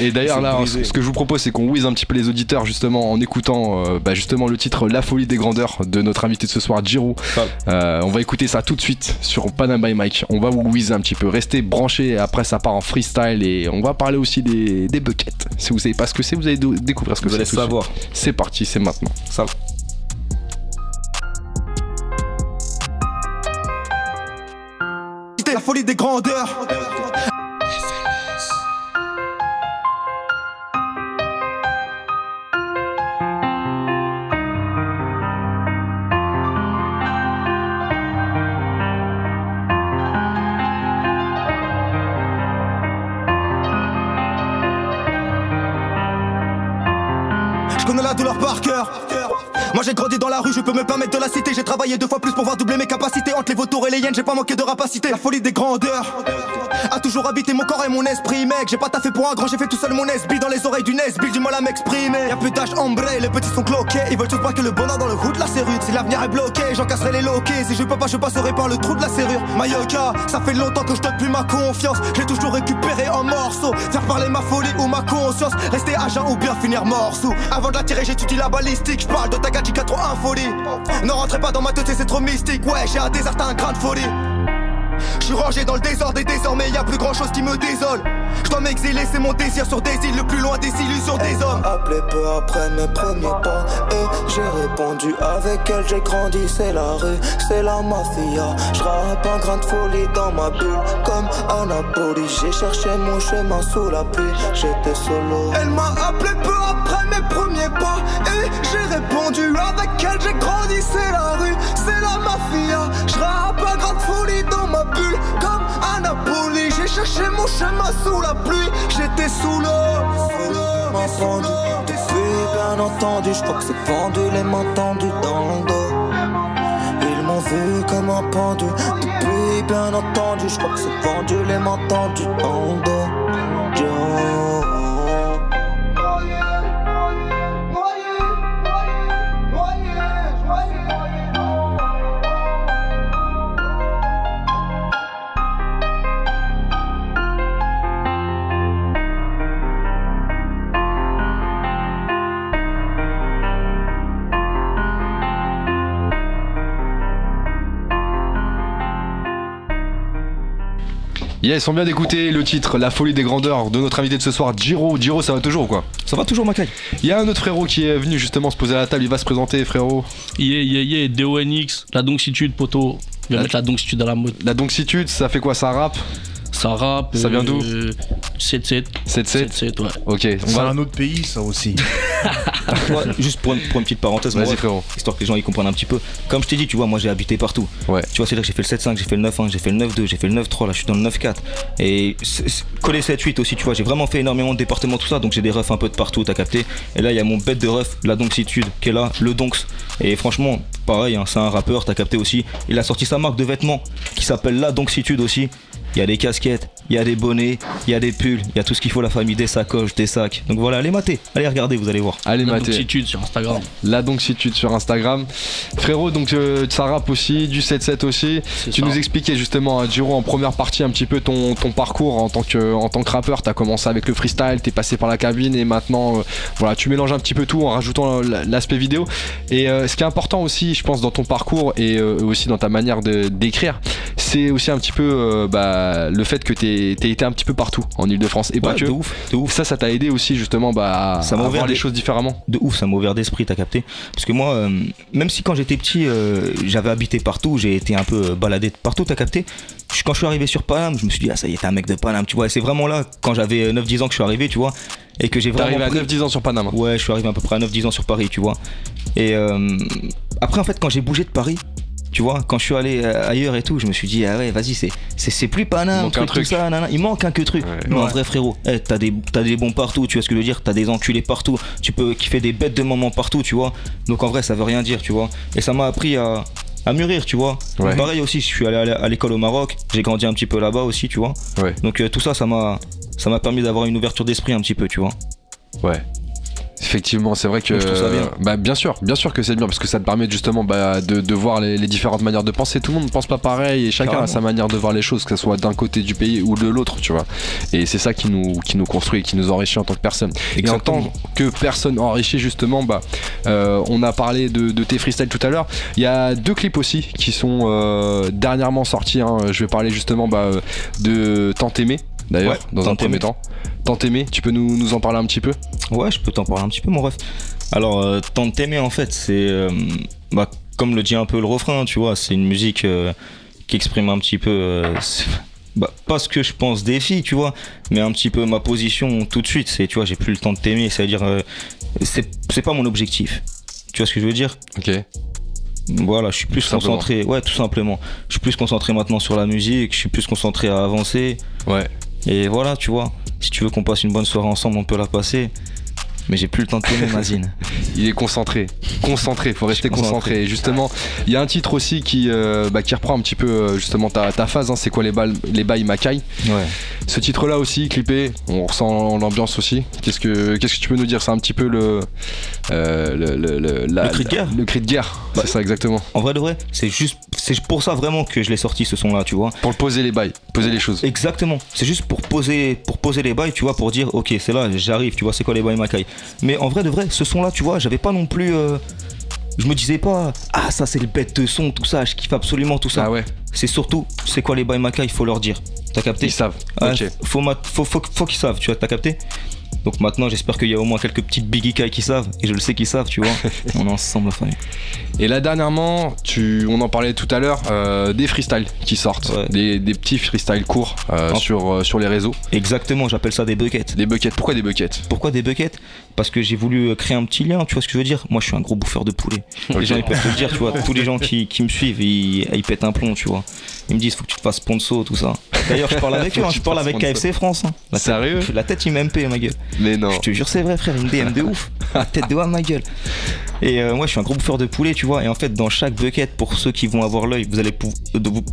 Et d'ailleurs là, brisé. ce que je vous propose, c'est qu'on whiz un petit peu les auditeurs justement en écoutant euh, bah, justement le titre La folie des grandeurs de notre invité de ce soir, Giroud. Ah. Euh, on va écouter ça tout de suite sur Panama by Mike. On va vous whiz un petit peu, restez branchés. et Après, ça part en freestyle et on va parler aussi des, des buckets. Si vous savez pas ce que c'est, vous allez découvrir ce que Vous c'est. allez de suite. savoir. C'est parti, c'est maintenant. Ça La folie des grandeurs. Par cœur. Moi j'ai grandi dans la rue, je peux me permettre de la citer. J'ai travaillé deux fois plus pour voir doubler mes capacités. Entre les vautours et les hyènes, j'ai pas manqué de rapacité. La folie des grandeurs a toujours habité mon corps et mon esprit, mec. J'ai pas taffé pour un grand, j'ai fait tout seul mon SB dans les oreilles du Nesbill, du mal à m'exprimer. Y'a plus d'âge ambré, les petits sont cloqués. Ils veulent tous braquer le bonheur dans le hood, la serrure. Si l'avenir est bloqué, j'en casserai les loquets. Si je peux pas, je passerai par le trou de la serrure. Mayoka, ça fait longtemps que je donne plus ma confiance. J'ai toujours récupéré en morceaux. Faire parler ma folie ou ma conscience. Rester jeun ou bien finir morceau. Avant de la tirer, j'étudie la balistique. Je parle de Tagachi 81 folie. Ne rentrez pas dans ma tête, c'est trop mystique. Ouais, j'ai un désert, un grain de folie. Je suis rangé dans le désordre et désormais y a plus grand chose qui me désole. Je dois m'exiler, c'est mon désir sur des îles le plus loin des illusions des hommes. appelé peu après mes premiers pas Et j'ai répondu. Avec elle j'ai grandi c'est la rue, c'est la mafia. Je rappe un grain de folie dans ma bulle Comme Anapoli J'ai cherché mon chemin sous la pluie J'étais solo. Elle m'a appelé peu après mes premiers pas Et j'ai répondu. Avec elle j'ai grandi c'est la rue, c'est mafia. Je rappe un grain de folie dans ma bulle comme à Napoli J'ai cherché mon chemin sous la pluie, j'étais sous l'eau pendu Depuis bien entendu. Je crois que c'est pendu les mains tendues dans le dos. Ils m'ont vu comme un pendu. Depuis bien entendu. Je crois que c'est pendu les mains tendues dans le dos. Yes, on vient d'écouter le titre La folie des grandeurs de notre invité de ce soir, Giro. Giro, ça va toujours ou quoi Ça va toujours, ma caille Il y a un autre frérot qui est venu justement se poser à la table, il va se présenter, frérot. Yeah, yeah, yeah, DONX, la doncitude, poteau. Je vais La- mettre la doncitude à la mode. La doncitude, ça fait quoi Ça rappe? Ça rappe. Ça vient d'où? Euh, 7-7. 7-7 7-7, ouais. Ok, on C'est va. un autre pays, ça aussi. [LAUGHS] Ouais, juste pour une, pour une petite parenthèse, Vas-y, moi, frérot. histoire que les gens y comprennent un petit peu. Comme je t'ai dit, tu vois, moi j'ai habité partout. Ouais. Tu vois, c'est là que j'ai fait le 7-5, j'ai fait le 9-1, j'ai fait le 9-2, j'ai fait le 9-3, là je suis dans le 9-4. Et coller 7-8 aussi, tu vois, j'ai vraiment fait énormément de départements, tout ça, donc j'ai des refs un peu de partout, t'as capté. Et là, il y a mon bête de ref, la Doncitude, qui est là, le Donks. Et franchement, pareil, hein, c'est un rappeur, t'as capté aussi. Il a sorti sa marque de vêtements qui s'appelle la Doncitude aussi. Il y a des casquettes, il y a des bonnets, il y a des pulls, il y a tout ce qu'il faut, la famille, des sacoches, des sacs. Donc voilà, allez mater, allez regarder, vous allez voir. Allez, La mater. sur Instagram. La sur Instagram. Frérot, donc euh, ça rappe aussi, du 7-7 aussi. Tu ça. nous expliquais justement, à Giro, en première partie, un petit peu ton, ton parcours en tant, que, en tant que rappeur. T'as commencé avec le freestyle, t'es passé par la cabine et maintenant, euh, voilà, tu mélanges un petit peu tout en rajoutant l'aspect vidéo. Et euh, ce qui est important aussi, je pense, dans ton parcours et euh, aussi dans ta manière d'écrire, c'est aussi un petit peu euh, bah, le fait que t'aies été un petit peu partout en Ile-de-France et pas que. de ouf, de ouf. Ça, ça t'a aidé aussi justement bah, à, Ça m'a à ouvert voir les des- choses différemment. De ouf, ça m'a ouvert d'esprit, t'as capté Parce que moi, euh, même si quand j'étais petit, euh, j'avais habité partout, j'ai été un peu euh, baladé de partout, t'as capté Quand je suis arrivé sur Paname, je me suis dit, ah ça y est, t'es un mec de Paname, tu vois. Et c'est vraiment là, quand j'avais 9-10 ans que je suis arrivé, tu vois. Et que j'ai T'es vraiment. arrivé à pris- 9-10 ans sur Paname. hein. Ouais, je suis arrivé à peu près à 9-10 ans sur Paris, tu vois. Et euh, après, en fait, quand j'ai bougé de Paris, tu vois, quand je suis allé euh, ailleurs et tout, je me suis dit, ah ouais, vas-y, c'est, c'est, c'est plus un truc, tout truc. ça, nanana. il manque un que truc. Ouais. Mais en vrai, frérot, eh, t'as, des, t'as des bons partout, tu vois ce que je veux dire, t'as des enculés partout, tu peux kiffer des bêtes de moments partout, tu vois. Donc en vrai, ça veut rien dire, tu vois. Et ça m'a appris à. À mûrir, tu vois. Ouais. Pareil aussi, je suis allé à l'école au Maroc, j'ai grandi un petit peu là-bas aussi, tu vois. Ouais. Donc euh, tout ça, ça m'a, ça m'a permis d'avoir une ouverture d'esprit un petit peu, tu vois. Ouais. Effectivement, c'est vrai que. Donc, je trouve ça bien. Bah, bien sûr, bien sûr que c'est bien parce que ça te permet justement bah, de, de voir les, les différentes manières de penser. Tout le monde ne pense pas pareil et chacun Carrément. a sa manière de voir les choses, que ce soit d'un côté du pays ou de l'autre, tu vois. Et c'est ça qui nous, qui nous construit et qui nous enrichit en tant que personne. Et en tant que personne enrichie, justement, bah, euh, on a parlé de, de tes freestyles tout à l'heure. Il y a deux clips aussi qui sont euh, dernièrement sortis. hein. Je vais parler justement bah, de Tant aimé. D'ailleurs, Ouais, dans un premier aimé. temps. Tant aimé, tu peux nous, nous en parler un petit peu? Ouais, je peux t'en parler un petit peu, mon ref. Alors, euh, Tant t'aimer, en fait, c'est. euh, bah, comme le dit un peu le refrain, tu vois, c'est une musique euh, qui exprime un petit peu. bah, pas ce que je pense des filles, tu vois, mais un petit peu ma position tout de suite. C'est, tu vois, j'ai plus le temps de t'aimer, c'est-à-dire. c'est c'est pas mon objectif. Tu vois ce que je veux dire? Ok. Voilà, je suis plus Tout simplement. concentré. Ouais, tout simplement. Je suis plus concentré maintenant sur la musique, je suis plus concentré à avancer. Ouais. Et voilà, tu vois. Si tu veux qu'on passe une bonne soirée ensemble, on peut la passer. Mais j'ai plus le temps de t'aimer, Mazine. [LAUGHS] Il est concentré, concentré, faut rester concentré. concentré. Et justement, il y a un titre aussi qui, euh, bah, qui reprend un petit peu euh, justement ta, ta phase, hein, c'est quoi les, balles, les bails Makai? Ouais. Ce titre-là aussi, clippé, on ressent l'ambiance aussi. Qu'est-ce que, qu'est-ce que tu peux nous dire? C'est un petit peu le, euh, le, le, le- la- Le cri de guerre. Le cri de guerre, Bah, c'est ça exactement. En vrai de vrai, c'est juste, c'est pour ça vraiment que je l'ai sorti ce son-là, tu vois. Pour le poser les bails, poser les choses. Exactement. C'est juste pour poser, pour poser les bails, tu vois, pour dire, ok, c'est là, j'arrive, tu vois, c'est quoi les bails Makai? Mais en vrai de vrai, ce son-là, tu vois, j'avais pas non plus. euh, je me disais pas, ah, ça c'est le bête de son, tout ça, je kiffe absolument tout ça. Ah ouais, C'est surtout, c'est quoi les bails Makai, il faut leur dire. T'as capté ils savent. Faut, faut, faut qu'ils savent, tu vois, t'as capté? Donc maintenant, j'espère qu'il y a au moins quelques petites biggie Kai qui savent, et je le sais qu'ils savent, tu vois. [LAUGHS] on est ensemble, la famille. Et là dernièrement, tu, on en parlait tout à l'heure, euh, des freestyles qui sortent, Ouais. des, des petits freestyles courts euh, sur, euh, sur les réseaux. Exactement, j'appelle ça des buckets. Des buckets, pourquoi des buckets? Pourquoi des buckets? Parce que j'ai voulu créer un petit lien, tu vois ce que je veux dire? Moi je suis un gros bouffeur de poulet. Les gens ils peuvent te le dire, tu vois, tous les gens qui, qui me suivent, ils, ils pètent un plomb, tu vois. Ils me disent faut que tu te fasses sponsor, tout ça. D'ailleurs je parle [LAUGHS] avec eux, hein, je parle avec. KFC France. hein. La tête- Sérieux? La tête il m'aime ma gueule. Mais non. Je te jure c'est vrai frère, me DM de ouf. La [LAUGHS] tête de ouf ma gueule. Et euh, moi je suis un gros bouffeur de poulet, tu vois. Et en fait dans chaque bucket, pour ceux qui vont avoir l'œil, vous allez pou-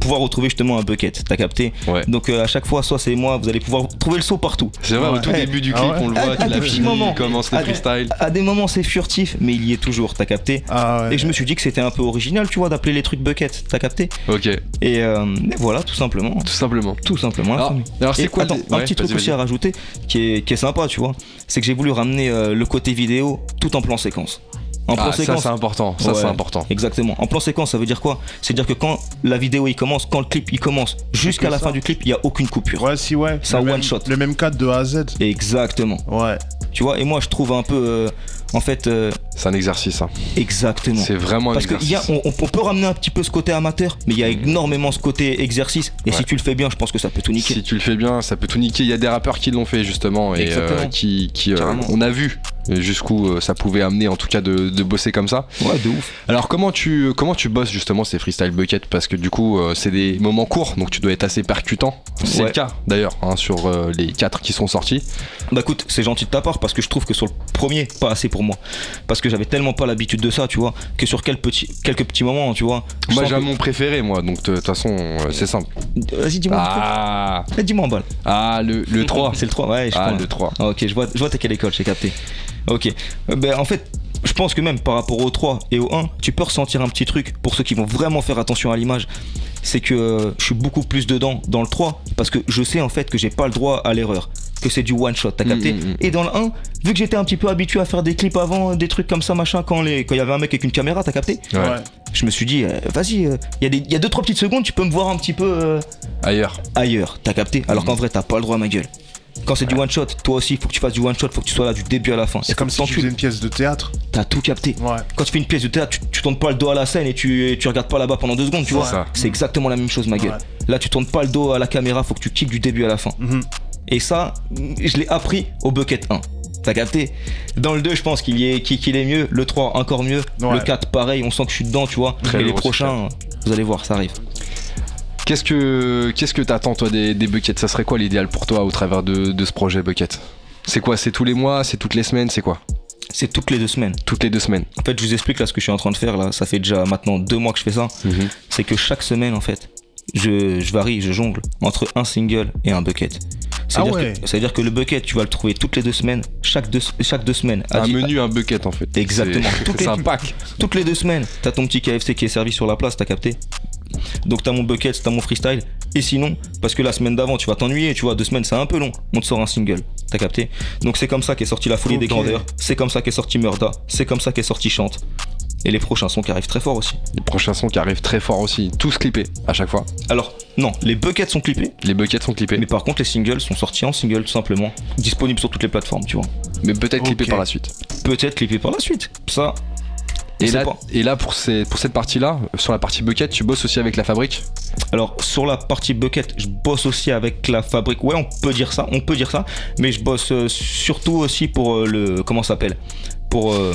pouvoir retrouver justement un bucket. T'as capté Ouais. Donc euh, à chaque fois, soit c'est moi, vous allez pouvoir trouver le saut partout. C'est vrai, au tout Ouais. début du Ah clip, ouais on le voit à qu'il a des petits fini, moments. il commence les À des- freestyles. À des moments c'est furtif, mais il y est toujours, t'as capté Ah ouais. Et je me suis dit que c'était un peu original, tu vois, d'appeler les trucs bucket, t'as capté Ok, et, euh, et voilà, tout simplement. tout simplement. Tout simplement. Alors, c'est quoi attends, un petit truc aussi à rajouter qui est, qui est sympa, tu vois, c'est que j'ai voulu ramener euh, le côté vidéo tout en plan séquence. En plan Ah, ça séquence. c'est important, ça c'est important. Exactement. En plan séquence, ça veut dire quoi? C'est-à-dire que quand la vidéo il commence, quand le clip il commence, jusqu'à la ça. fin du clip, il y a aucune coupure. Ouais, si, ouais. C'est un Le même- one shot. Le même cadre de A à Z. Exactement. Ouais. Tu vois, et moi je trouve un peu, euh, en fait, euh, C'est un exercice, hein. exactement. c'est vraiment un Parce exercice. qu'on on, on peut ramener un petit peu ce côté amateur, mais il y a énormément ce côté exercice. Et Ouais. si tu le fais bien, je pense que ça peut tout niquer. Si tu le fais bien, ça peut tout niquer. Il y a des rappeurs qui l'ont fait justement et Exactement. euh, qui, qui, euh, on a vu jusqu'où euh, ça pouvait amener en tout cas de, de bosser comme ça. Ouais, de ouf. Alors comment tu comment tu bosses justement ces freestyle buckets? Parce que du coup euh, c'est des moments courts donc tu dois être assez percutant. C'est Ouais. le cas d'ailleurs hein, sur euh, les quatre qui sont sortis. Bah écoute, c'est gentil de ta part parce que je trouve que sur le premier, pas assez pour moi. Parce que j'avais tellement pas l'habitude de ça, tu vois, que sur quelques petits, quelques petits moments, tu vois. Moi j'ai que- mon préféré moi donc de toute façon euh, c'est simple. Vas-y, dis-moi. Ah Dis-moi en balle. ah le, le 3. C'est le 3, ouais, je Ah crois. le 3. Ah, ok, je vois, je vois t'es quelle école, j'ai capté. Ok. Euh, ben, en fait, je pense que même par rapport au 3 et au 1, tu peux ressentir un petit truc pour ceux qui vont vraiment faire attention à l'image. C'est que euh, je suis beaucoup plus dedans dans le 3 parce que je sais en fait que j'ai pas le droit à l'erreur. que c'est du one shot, t'as capté Mm, mm, mm. Et dans le 1, vu que j'étais un petit peu habitué à faire des clips avant, des trucs comme ça, machin, quand les- quand il y avait un mec avec une caméra, t'as capté Ouais. Je me suis dit, euh, vas-y, il y, a des- y a deux trois petites secondes, tu peux me voir un petit peu euh, Ailleurs. ailleurs, t'as capté Alors qu'en vrai, t'as pas le droit à ma gueule. Quand c'est du one shot, toi aussi, faut que tu fasses du one shot, faut que tu sois là du début à la fin. C'est comme si tu faisais une pièce de théâtre. T'as tout capté. Ouais. Quand tu fais une pièce de théâtre, tu, tu tournes pas le dos à la scène et tu, et tu regardes pas là-bas pendant deux secondes, tu vois. C'est exactement la même chose, ma gueule. Là, tu tournes pas le dos à la caméra, faut que tu kicks du début à la fin. Mhm. Et ça, je l'ai appris au Bucket 1. T'as capté? Dans le 2, je pense qu'il y est, qu'il est mieux. Le 3, encore mieux. Ouais. Le 4, pareil, on sent que je suis dedans, tu vois. Très et les prochains, vous allez voir, ça arrive. Qu'est-ce que qu'est-ce que t'attends toi des, des buckets? Ça serait quoi l'idéal pour toi au travers de, de ce projet bucket? C'est quoi? C'est tous les mois? C'est toutes les semaines? C'est quoi? C'est toutes les deux semaines. Toutes les deux semaines. En fait, je vous explique là ce que je suis en train de faire là. Ça fait déjà maintenant deux mois que je fais ça. C'est que chaque semaine, en fait, je, je varie, je jongle entre un single et un bucket. C'est-à-dire Ah ouais. que, que le bucket, tu vas le trouver toutes les deux semaines, chaque deux, chaque deux semaines. Un Adi- menu, un bucket en fait. Exactement. C'est- [LAUGHS] un pack. Toutes les deux semaines, t'as ton petit KFC qui est servi sur la place, t'as capté? Donc t'as mon bucket, t'as mon freestyle. Et sinon, parce que la semaine d'avant, tu vas t'ennuyer, tu vois, deux semaines c'est un peu long, on te sort un single, t'as capté? Donc c'est comme ça qu'est sorti La Folie des. Grandeurs, c'est comme ça qu'est sorti Murda, c'est comme ça qu'est sorti Chante. Et les prochains sons qui arrivent très fort aussi. Les prochains sons qui arrivent très fort aussi. Tous clippés à chaque fois. Alors, non, les buckets sont clippés, Les buckets sont clippés. mais Mais, par contre les singles sont sortis en single tout simplement, disponibles sur toutes les plateformes, tu vois. peut-être clippés par la suite. Peut-être clippés par la suite. Ça, Et là, pas. et là pour, ces, pour cette partie-là, sur la partie bucket, tu bosses aussi avec la fabrique Alors sur la partie bucket, je bosse aussi avec la fabrique. Ouais, on peut dire ça, on peut dire ça, mais je bosse euh, surtout aussi pour euh, le comment ça s'appelle? Pour euh,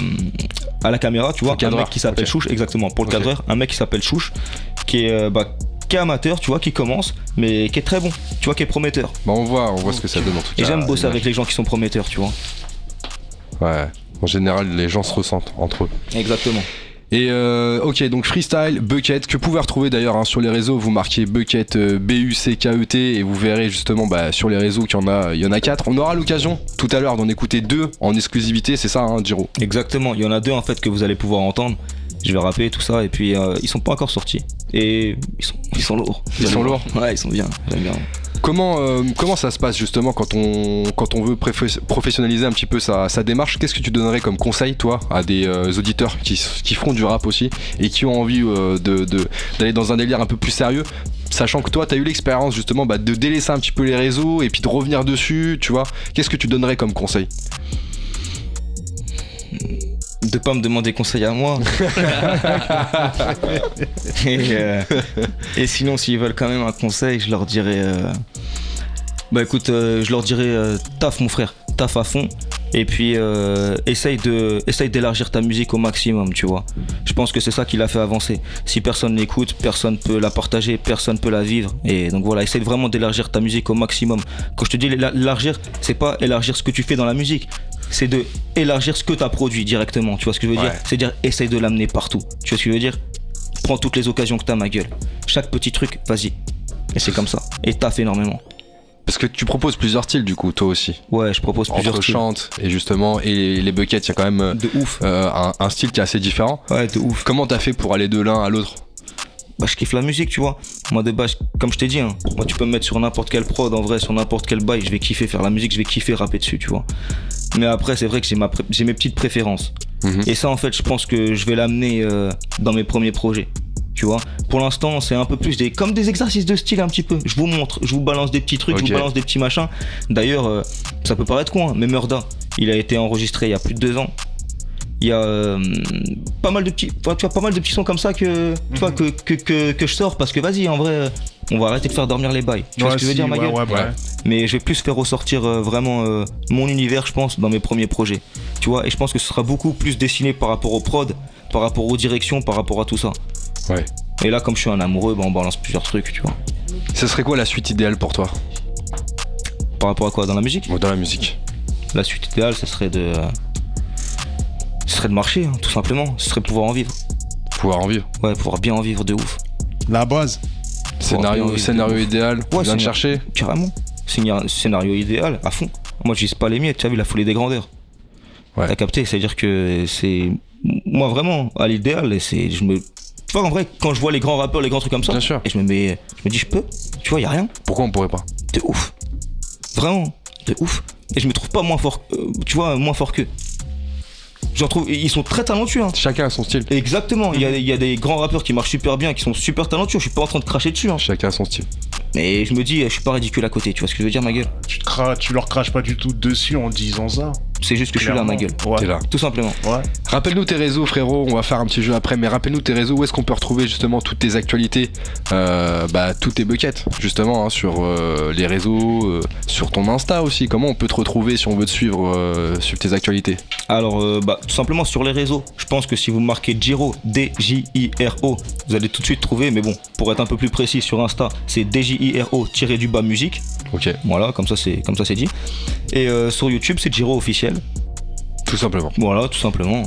à la caméra, tu vois, cadreur, un mec qui s'appelle ok. Chouche, exactement, pour le cadreur, un mec qui s'appelle Chouche, qui est bah, qui est amateur, tu vois, qui commence, mais qui est très bon, tu vois, qui est prometteur. Bah on voit, on voit ce que ça donne en tout cas. Et j'aime bosser avec les gens qui sont prometteurs, tu vois. Ouais. En général, les gens se ressentent entre eux. Exactement. Et euh, ok, donc freestyle, bucket, que vous pouvez retrouver d'ailleurs hein, sur les réseaux. Vous marquez bucket euh, B-U-C-K-E-T et vous verrez justement bah, sur les réseaux qu'il y en a, il y en a quatre. On aura l'occasion tout à l'heure d'en écouter deux en exclusivité, c'est ça, hein, Giro? Exactement, il y en a deux en fait que vous allez pouvoir entendre. Je vais rapper tout ça et puis euh, ils sont pas encore sortis et ils sont ils sont lourds. Ils sont lourds Ouais, ils sont bien. J'aime bien. Comment, euh, comment ça se passe justement quand on, veut professionnaliser un petit peu sa, sa démarche Qu'est-ce que tu donnerais comme conseil, toi, à des euh, auditeurs qui, qui feront du rap aussi et qui ont envie euh, d'aller dans un délire un peu plus sérieux Sachant que toi, tu as eu l'expérience justement bah, de délaisser un petit peu les réseaux et puis de revenir dessus, tu vois? Qu'est-ce que tu donnerais comme conseil? De pas me demander conseil à moi. [LAUGHS] et, euh, et sinon, s'ils veulent quand même un conseil, je leur dirais. euh, Bah écoute, euh, je leur dirais taf mon frère, taf à fond. Et puis essaye de essaye d'élargir ta musique au maximum, tu vois. Je pense que c'est ça qui l'a fait avancer. Si personne l'écoute, personne peut la partager, personne peut la vivre. Et donc voilà, essaye vraiment d'élargir ta musique au maximum. Quand je te dis élargir, c'est pas élargir ce que tu fais dans la musique, c'est de élargir ce que tu as produit directement. Tu vois ce que je veux dire Ouais. C'est dire essaye de l'amener partout. Tu vois ce que je veux dire Prends toutes les occasions que t'as, ma gueule. Chaque petit truc, vas-y. Et c'est comme ça. Et taffe énormément. Parce que tu proposes plusieurs styles du coup, toi aussi. Ouais, je propose plusieurs Entre styles. chante et justement, et les, les buckets, il y a quand même euh, De ouf. euh, un, un style qui est assez différent. Ouais, de ouf. Comment t'as fait pour aller de l'un à l'autre? Bah, je kiffe la musique, tu vois. Moi, de base, comme je t'ai dit, hein, moi, tu peux me mettre sur n'importe quelle prod, en vrai, sur n'importe quel bail, je vais kiffer faire la musique, je vais kiffer rapper dessus, tu vois. Mais après, c'est vrai que j'ai ma pré- j'ai mes petites préférences. Mhm. Et ça, en fait, je pense que je vais l'amener euh, dans mes premiers projets. Tu vois, pour l'instant, c'est un peu plus des comme des exercices de style un petit peu. Je vous montre, je vous balance des petits trucs, je vous balance des petits machins. D'ailleurs, euh, ça peut paraître con, hein, mais Murda, il a été enregistré il y a plus de deux ans. Il y a euh, pas mal de petits, enfin, tu vois, pas mal de petits sons comme ça que, tu vois, que, que, que, que je sors parce que vas-y, en vrai, on va arrêter de faire dormir les bails. Tu vois ce que je veux dire, ma ouais, gueule? ouais, ouais. Mais je vais plus faire ressortir euh, vraiment euh, mon univers, je pense, dans mes premiers projets. Tu vois, et je pense que ce sera beaucoup plus dessiné par rapport aux prod, par rapport aux directions, par rapport à tout ça. Ouais. Et là, comme je suis un amoureux, bah, on balance plusieurs trucs, tu vois. Ce serait quoi la suite idéale pour toi? Par rapport à quoi? Dans la musique? Dans la musique. La suite idéale, ce serait de. ce serait de marcher, hein, tout simplement. Ce serait pouvoir en vivre. Pouvoir en vivre. Ouais, pouvoir bien en vivre de ouf. La base. Scénario, bien, scénario idéal, tu Ouais, viens de chercher? Carrément. Scénario, scénario idéal, à fond. Moi, je vise pas les miettes, tu as vu la folie des grandeurs. Ouais. T'as capté, c'est-à-dire que c'est. Moi, vraiment, à l'idéal, c'est. Je me. Vois, en vrai, quand je vois les grands rappeurs, les grands trucs comme ça, Bien sûr. et je me mets. Je me dis, je peux. Tu vois, y a rien. Pourquoi on pourrait pas? De ouf. Vraiment. de ouf. Et je me trouve pas moins fort, euh, tu vois, moins fort qu'eux. J'en trouve, ils sont très talentueux. hein. Chacun a son style. Exactement, il y, a, il y a des grands rappeurs qui marchent super bien, qui sont super talentueux. Je suis pas en train de cracher dessus. hein. Chacun a son style. Mais je me dis, je suis pas ridicule à côté, tu vois ce que je veux dire, ma gueule Tu, te cra- tu leur craches pas du tout dessus en disant ça. C'est juste que je suis là, ma gueule. Ouais. T'es là. Tout simplement. Ouais. Rappelle-nous tes réseaux, frérot. On va faire un petit jeu après, mais rappelle-nous tes réseaux. Où est-ce qu'on peut retrouver justement toutes tes actualités, euh, bah, toutes tes buckets, justement, hein, sur euh, les réseaux, euh, sur ton Insta aussi. Comment on peut te retrouver si on veut te suivre euh, sur tes actualités? Alors, euh, bah, tout simplement sur les réseaux. Je pense que si vous marquez Giro, D-J-I-R-O, vous allez tout de suite trouver. Mais bon, pour être un peu plus précis sur Insta, c'est D-J-I-R-O tiré du bas musique. Ok, Voilà, comme ça c'est comme ça c'est dit. Et euh, sur YouTube, c'est Giro officiel. tout simplement. Voilà, tout simplement.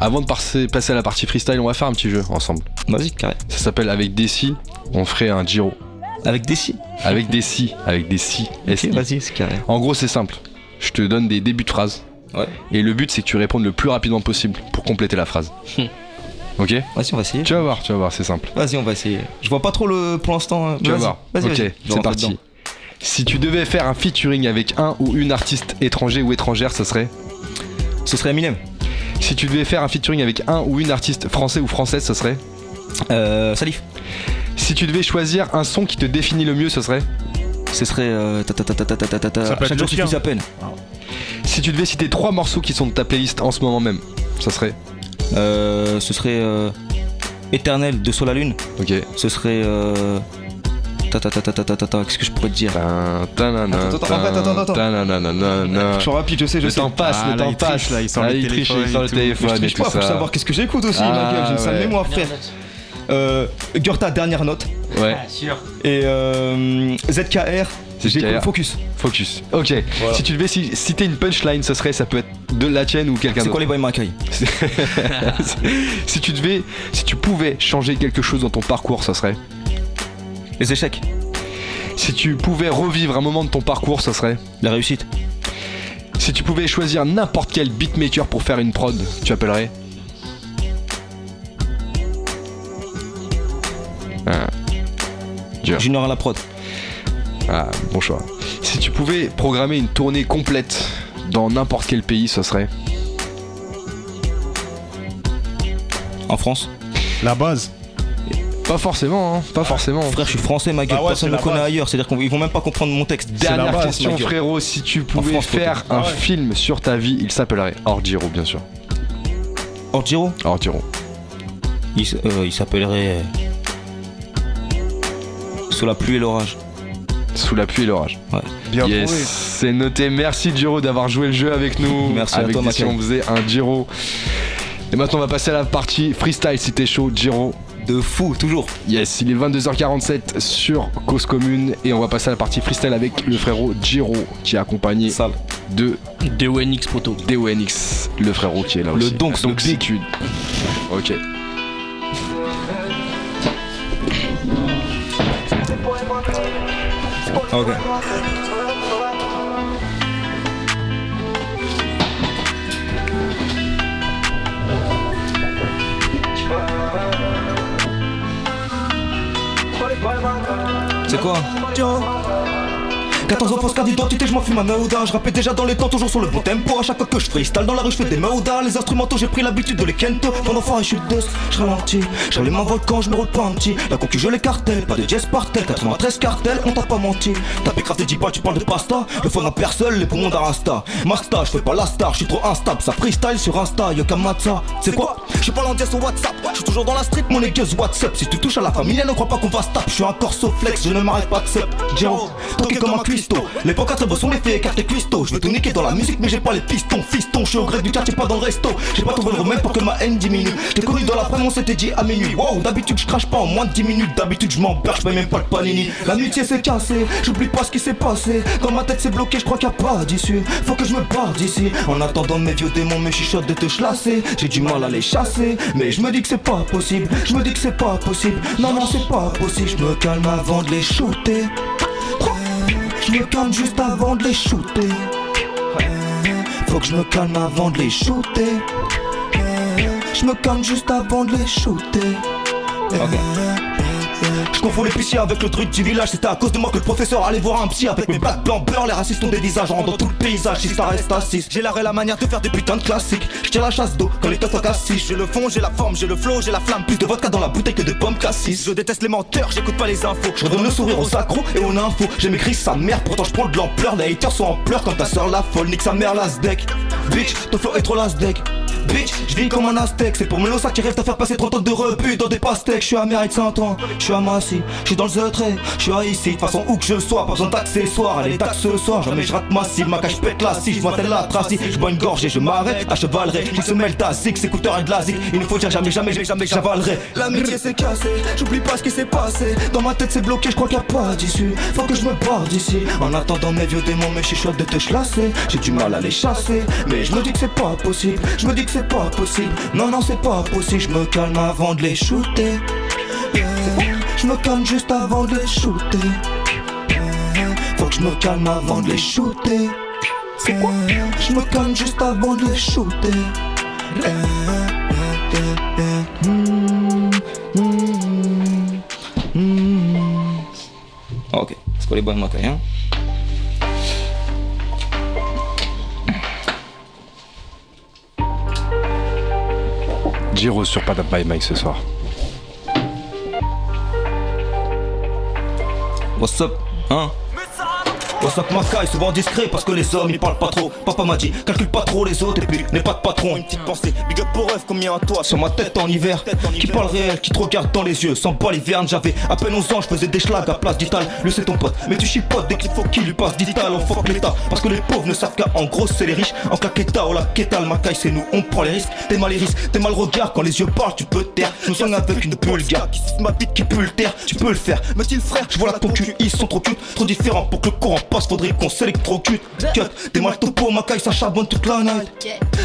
Avant de passer, passer à la partie freestyle, on va faire un petit jeu ensemble. Vas-y, carré. Ça s'appelle Avec des si, on ferait un Giro. Avec des si. Avec des si, avec des si. Ok, S-I. vas-y, c'est carré. En gros, c'est simple. Je te donne des débuts de phrases. Ouais. Et le but, c'est que tu répondes le plus rapidement possible pour compléter la phrase. Ok Vas-y, on va essayer. Tu vas voir, tu vas voir, c'est simple. Vas-y, on va essayer. Je vois pas trop le pour l'instant. Hein. Tu vas voir. Vas-y, ok, c'est parti. Si tu devais faire un featuring avec un ou une artiste étranger ou étrangère, ce serait? Ce serait Eminem. Si tu devais faire un featuring avec un ou une artiste français ou française, ce serait? Euh, Salif. Si tu devais choisir un son qui te définit le mieux, ce serait? Ce serait euh, Chaque à peine. Si tu devais citer trois morceaux qui sont de ta playlist en ce moment même, ça serait? Euh, ce serait euh, Éternel de Sol à Lune. Ok. Ce serait. Euh, qu'est-ce que je pourrais te dire? Attends, attends, Je suis rapide, je sais, je sais. Le temps passe, le ah, temps passe. Là, il sort ah, le téléphone. Il sort le téléphone. Je faut savoir qu'est-ce que j'écoute aussi, ma ah, gueule. J'ai une sale mémoire, frère. Euh, Gurta, dernière note. Ouais. Et ZKR. Focus. focus. Ok. Si tu devais ci- citer une punchline, ce serait, ça peut être de la tienne ou quelqu'un C'est d'autre. quoi les boys Mackay [LAUGHS] si tu devais, si tu pouvais changer quelque chose dans ton parcours, ça serait. Les échecs, Si tu pouvais revivre un moment de ton parcours, ça serait. la réussite. Si tu pouvais choisir n'importe quel beatmaker pour faire une prod, tu appellerais. Ah. Junior à la prod. Ah, bon choix. Si tu pouvais programmer une tournée complète dans n'importe quel pays, ce serait. En France. La base. Pas forcément, hein, pas forcément. Frère, je suis français, ma gueule. Bah ouais, Personne ne me connaît base. ailleurs. C'est-à-dire qu'ils vont même pas comprendre mon texte. Dernière base, question, frérot. Si tu pouvais France, faire un Ah ouais. film sur ta vie, il s'appellerait Hors Giro, bien sûr. Hors Giro, Hors Giro. il, euh, il s'appellerait. euh, Sous la pluie et l'orage. Sous la pluie et l'orage. Bien yes, c'est noté. Merci Giro d'avoir joué le jeu avec nous. Merci à avec toi, des- si on faisait un Giro. Et maintenant on va passer à la partie freestyle si t'es chaud, Giro. De fou, toujours. Yes, il est 22h47 sur Cause Commune et on va passer à la partie freestyle avec le frérot Giro qui est accompagné Sale. de DONX Poto. DONX, le frérot qui est là Le aussi. Donks, Donc tu... Ok. Ok. C'est quoi 14 ans, fausse carte d'identité, je m'en fume ma meuda. Je rappais déjà dans les temps, toujours sur le bon tempo. À chaque fois que je freestyle dans la rue, je fais des meudas. Les instrumentaux, j'ai pris l'habitude de les kento. Pendant fort, je suis deux, je ralentis. J'allume un volcan, je me roule pas un petit. La concu, je les cartels, pas de jazz partel. 93 cartels, on t'a pas menti. T'as pécrave des 10 balles, tu parles de pasta. Le fond n'a personne, les poumons d'Arasta. Masta, je fais pas la star, je suis trop instable. Ça freestyle sur Insta, Kamatsa. C'est quoi? Je suis pas l'endier sur WhatsApp. Je suis toujours dans la street, mon égueuse WhatsApp. Si tu touches à la famille, ne crois pas qu'on va se taper. Je suis un corso flex, je ne m'arrête pas de sep. Jero, toqué comme un cuistot. Les pancartes sont les faits écartés cuistot. Je veux tout niquer dans la musique, mais j'ai pas les pistons. Fiston, je suis au grec du quartier, pas dans le resto. J'ai pas trouvé le remède pour que ma haine diminue. J't'ai connu dans l'après, on s'était dit à minuit. Wow, d'habitude, je crache pas en moins de 10 minutes. D'habitude, je m'emperre, je même pas le panini. L'amitié s'est cassée, j'oublie pas ce qui s'est passé. Dans ma tête, c'est bloqué, je crois qu'il a pas d'issue. Faut que je me barre d'ici. En attendant, mes vieux démons me chuchotent de te chlasser. J'ai du mal à les chasser, mais je me dis que c'est pas possible. Je me dis que c'est pas possible. Non, non, c'est pas possible. Je me calme avant de les shooter. Je me calme juste avant de les shooter. Faut que je me calme avant de les shooter. Je me calme juste avant de les shooter. Je confonds l'épicier avec le truc du village. C'était à cause de moi que le professeur allait voir un psy avec mes bacs blancs beurre. Les racistes ont des visages rendant tout le paysage. Si ça reste assis, j'ai l'arrêt la manière de faire des putains de classiques. Je tire la chasse d'eau quand les teufs assis. J'ai le fond, j'ai la forme, j'ai le flow, j'ai la flamme. Plus de vodka dans la bouteille que de pommes cassis. Je déteste les menteurs, j'écoute pas les infos. Je redonne le sourire aux accros et aux infos. J'ai maigri sa mère, pourtant je prends de l'ampleur. Les haters sont en pleurs quand ta soeur la folle. Nique sa mère l'asdec. Bitch, ton flow est trop l'asdec. Bitch, je vis comme un aztèque, c'est pour Melosa qui rêve de faire passer 30 ans de rebut dans des pastèques. Je suis à mérite 100 ans, je suis à Massy, je suis dans le trait, je suis à ici, de façon où que je sois, pas besoin d'accessoires, allez taxe ce soir, jamais je rate ma cible, ma cache pète la je vois telle la tracie, je bois une gorge et je m'arrête, à chevalerai, je se mêle ta zig, écouteurs et de la zig, il ne faut dire jamais, jamais, jamais, j'avalerai. L'amitié s'est cassée, j'oublie pas ce qui s'est passé, dans ma tête c'est bloqué, je crois qu'il y a pas d'issue, faut que je me barre d'ici, en attendant mes vieux démons, mes chuchotes de te chlasser, j'ai du mal à les chasser, mais je me dis que c'est pas possible, je me dis que c'est pas possible. Non, non, c'est pas possible, je me calme avant de les shooter. Yeah. Je me calme juste avant de les shooter. Yeah. Faut que je me calme avant de les shooter. Je me calme juste avant de les shooter. Mm, mm, mm. Ok, c'est quoi les bonnes macailles, hein Giro sur by Mike ce soir. What's up, hein? What's up Macaille, souvent discret parce que les hommes ils parlent pas trop. Papa m'a dit, calcule pas trop les autres et puis n'aie pas de patron. Une petite pensée, big up pour rêve, combien à toi? Sur ma tête en hiver, qui parle réel, qui te regarde dans les yeux. Sans pas l'hiverne, j'avais à peine 11 ans, je faisais des schlags à place d'Ital. Lui c'est ton pote, mais tu chipotes dès qu'il faut qu'il lui passe d'Ital. On fuck l'état, parce que les pauvres ne savent qu'à en gros c'est les riches. En claqueta ou la kétal, Macaille c'est nous, on prend les risques. T'es mal les risques, t'es mal regard, quand les yeux parlent tu peux taire. Je me soigne avec une gars qui ma bite qui peut le taire Tu peux le faire, mais il frère, je vois la ton cul, ils sont trop cute Trop différents pour que le courant passe, faudrait qu'on s'électrocute. Cut, t'es mal topo, Macaille ça charbonne toute la night.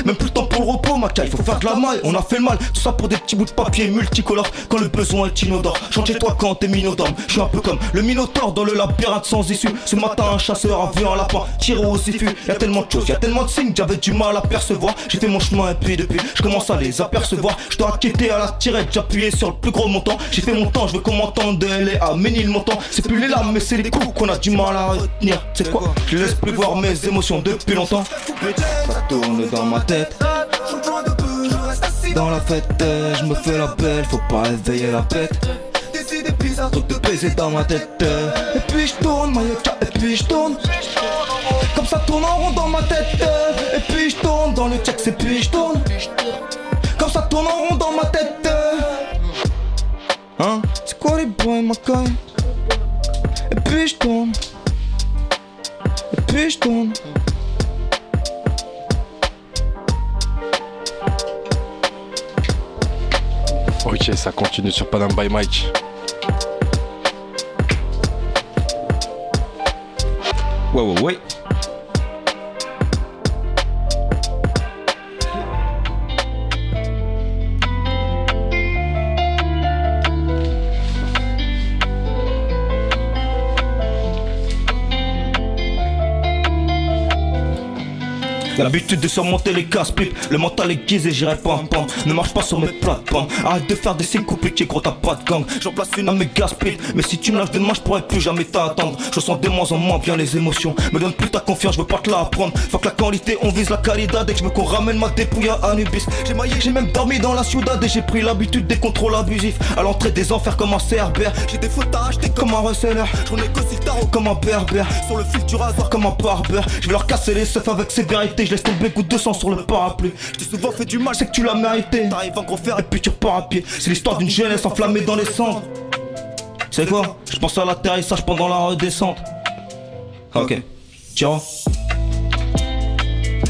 Même plus le temps pour le repos, Macaille, faut faire de la maille. On a fait le mal, tout ça pour des petits bouts de papier multicolores. Quand le besoin est inodore, chante chez toi quand t'es minodorme Je suis un peu comme le minotaure dans le labyrinthe sans issue. Ce matin un chasseur a vu un lapin tiré au sifu Y'a tellement de choses, y'a tellement de signes, j'avais du mal à percevoir. J'ai fait mon chemin et puis depuis, je commence à les apercevoir. Je dois quitter à la tirette, j'appuyais sur le plus gros montant. J'ai fait mon temps, je veux qu'on m'entende de LA à Ménilmontant C'est plus les larmes mais c'est les coups qu'on a du mal à retenir C'est quoi? Je laisse plus voir mes émotions depuis longtemps. Ça tourne dans ma tête. Dans la fête, je me fais la belle, faut pas éveiller la bête truc de baiser dans ma tête. Et puis je tourne, Mayoka, et puis je tourne. Comme ça tourne en rond dans ma tête. Et puis je tourne dans le check, et puis je tourne. Comme ça tourne en rond dans ma tête. Hein? C'est quoi les boys, ma caille? Et puis je tourne puis je tourne Ok, ça continue sur Panam by Mike. Ouais, ouais, ouais. L'habitude de surmonter les casse pipes. Le mental est guisé, j'irai pas en pan. Ne marche pas sur mes plates-bandes Arrête de faire des signes compliqués, gros t'as pas de gang. J'en place une à mes gaspilles Mais si tu me lâches demain, je pourrais plus jamais t'attendre. Je sens de moins en moins bien les émotions. Me donne plus ta confiance, je veux pas te la apprendre Faut que la qualité, on vise la qualité Dès que je me qu'on ramène ma dépouille à Anubis. J'ai maillé, j'ai même dormi dans la ciudad Et j'ai pris l'habitude des contrôles abusifs. À l'entrée des enfers comme un cerbère. J'ai des fautes à acheter comme un reseller J'en ai le tarot comme un berbère. Sur le fil du rasoir comme un barbeur. Je vais leur casser les seufs avec sévérité Je laisse tomber goutte de sang sur le parapluie. Je t'ai souvent fait du mal, c'est que tu l'as mérité. T'arrives en gros fer et puis tu repars à pied. C'est l'histoire d'une jeunesse enflammée dans les cendres. C'est quoi? Je pense à l'atterrissage pendant la redescente. Ok, tiens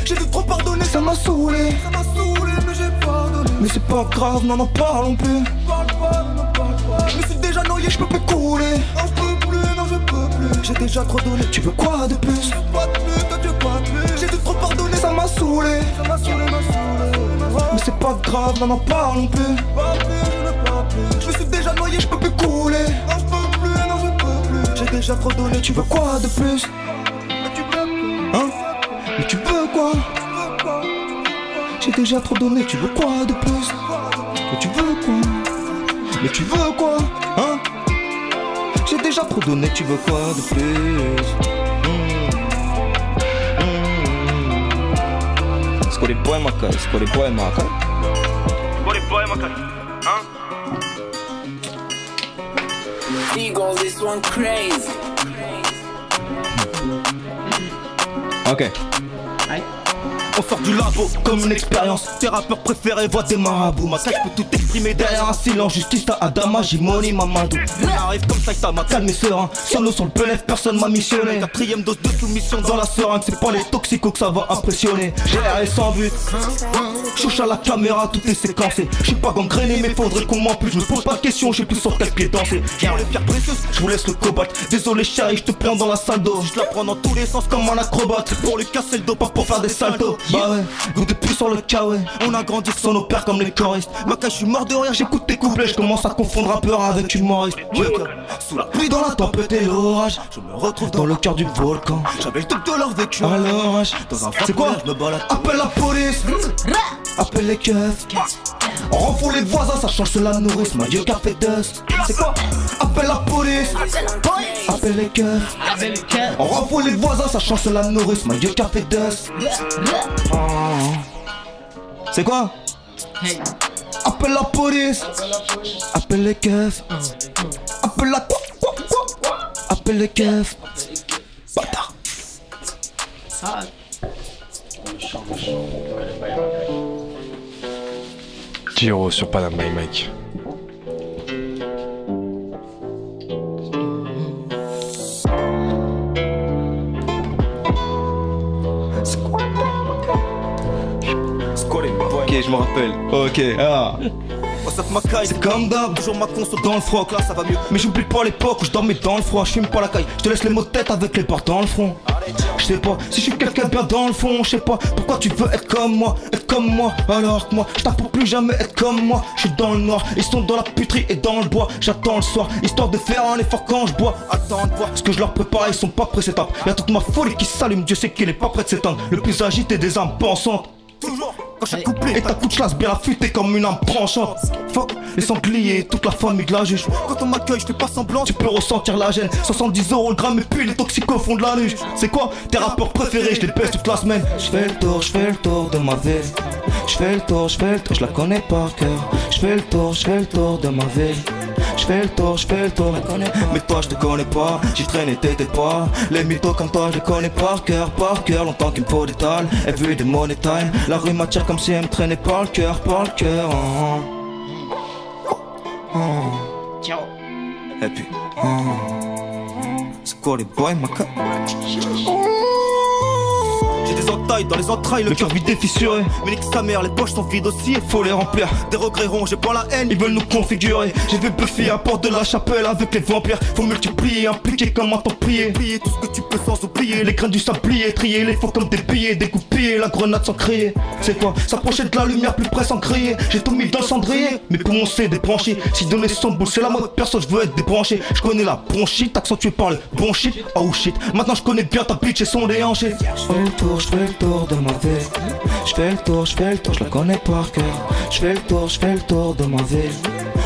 J'ai dû trop pardonner, ça m'a saoulé. Ça m'a saoulé, mais j'ai pardonné. Mais c'est pas grave, non, n'en parlons plus. Parle pas, parle pas. Je me suis déjà noyé, je peux plus couler J'ai déjà trop donné, tu veux quoi de plus? Je veux pas de plus, toi tu veux pas de plus. J'ai dû trop pardonner, ça m'a saoulé. Ça m'a saoulé, m'a saoulé Mais c'est pas grave, n'en parlons plus. Je me suis déjà noyé, je peux plus couler. Non, je peux plus, non, je peux plus. J'ai déjà trop donné, tu veux quoi de plus? Mais tu veux Hein? Mais tu veux quoi? J'ai déjà trop donné, tu veux quoi de plus? Mais tu veux quoi Mais tu veux quoi? Hein déjà trop donné, tu veux quoi de plus C'est quoi les boys, ma caille C'est quoi les boys, ma caille What les boys, ma caille Hein Eagle, this one crazy. Ok. On sort du labo comme une expérience. Tes rappeurs préférés voient des marabouts. Ma tête peut tout exprimer derrière un silence. Justice à Adama, Jimoni, Mamadou. On arrive comme ça, ça m'a calmé serein. Solo sur le pelef, personne m'a missionné. Quatrième dose de soumission dans la seringue. C'est pas les toxicos que ça va impressionner. GR sans but. Chouche à la caméra, tout est séquencé. J'suis pas gangréné, mais faudrait qu'on m'en plus. Je me pose pas de questions, j'ai plus sur quel pied danser. Viens les pierres précieuses, je vous laisse le cobalt. Désolé, chérie, je te prends dans la salle d'eau. Je la prends dans tous les sens comme un acrobate. Pour lui casser le dos, pas pour faire des saltos. Bah ouais, goûte plus sur le cas, ouais. On a grandi sans nos pères comme les choristes. Ma je suis mort de rire, j'écoute tes couplets. Je commence à confondre rappeur avec humoriste. Sous la pluie, dans la tempête et l'orage. Je me retrouve dans le cœur du volcan. J'avais le de leur vécu à l'orage. Dans un C'est quoi je me balade. Appelle la police. Appelle les keufs. On les voisins, ça change la nourrice. Ma Dieu, café dust. C'est quoi? Appelle la police. Appelle les keufs. On les voisins, ça change de la nourrice. Ma Dieu, café dust. C'est quoi? Appelle la police. Appelle les keufs. Appelle la quoi quoi quoi Appelle les keufs. Bâtard. Giro sur Panam by Mike. Ok, je me rappelle. Ok, ah. C'est comme d'hab, toujours ma console dans le froc, là ça va mieux. Mais j'oublie pas l'époque où je dormais dans le froid, je fume pas la caille, je te laisse les mots de tête avec les portes dans le front. Je sais pas si je suis quelqu'un bien dans le fond, je sais pas pourquoi tu veux être comme moi, être comme moi, alors que moi je pour plus jamais être comme moi. Je suis dans le noir, ils sont dans la puterie et dans le bois. J'attends le soir, histoire de faire un effort quand je bois. Attends de voir ce que je leur prépare, ils sont pas prêts cette Y'a toute ma folie qui s'allume, Dieu sait qu'il est pas prêt de s'éteindre. Le plus agité des âmes pensantes. Et ta couche classe bien affûtée comme une âme branchante Fuck les sangliers, toute la famille de la juge. Quand on m'accueille je fais pas semblant Tu peux ressentir la gêne. 70 euros le gramme et puis les toxicos font de la luge C'est quoi tes rappeurs préférés? Je les pèse toute la semaine. Je fais le tour, je fais le tour de ma vie. Je fais le tour, je fais le tour, je la connais par cœur. Je fais le tour, je fais le tour de ma vie je fais le tour, je fais le tour, mais toi je te connais pas, j'y traîne t'étais pas. Les mythos comme toi je les connais par cœur, par cœur, longtemps qu'il me faut des talles, every day money time. La rue m'attire comme si elle me traînait par le cœur, par le cœur. Ciao. Et puis, c'est quoi les boys, ma j'ai des entailles dans les entrailles, le, cœur vide et fissuré. Mais nique sa mère, les poches sont vides aussi, il faut les remplir. Des regrets j'ai pas la haine, ils veulent nous configurer. J'ai vu Buffy à porte de la chapelle avec les vampires. Faut multiplier, impliquer comme un temps prier. Plier tout ce que tu peux sans oublier. Les grains du sablier, trier les faux comme des billets, découper la grenade sans crier. C'est quoi? S'approcher de la lumière plus près sans crier. J'ai tout mis dans le cendrier, mais pour mon c'est débranché. Si donner son boule, c'est la mode, personne, je veux être débranché. Je connais la bronchite, accentuée par le bon shit. Oh shit, maintenant je connais bien ta bitch et son déhanché je fais le tour de ma vie. Je fais le tour, je fais le tour, je la connais par cœur. Je fais le tour, je fais le tour de ma vie.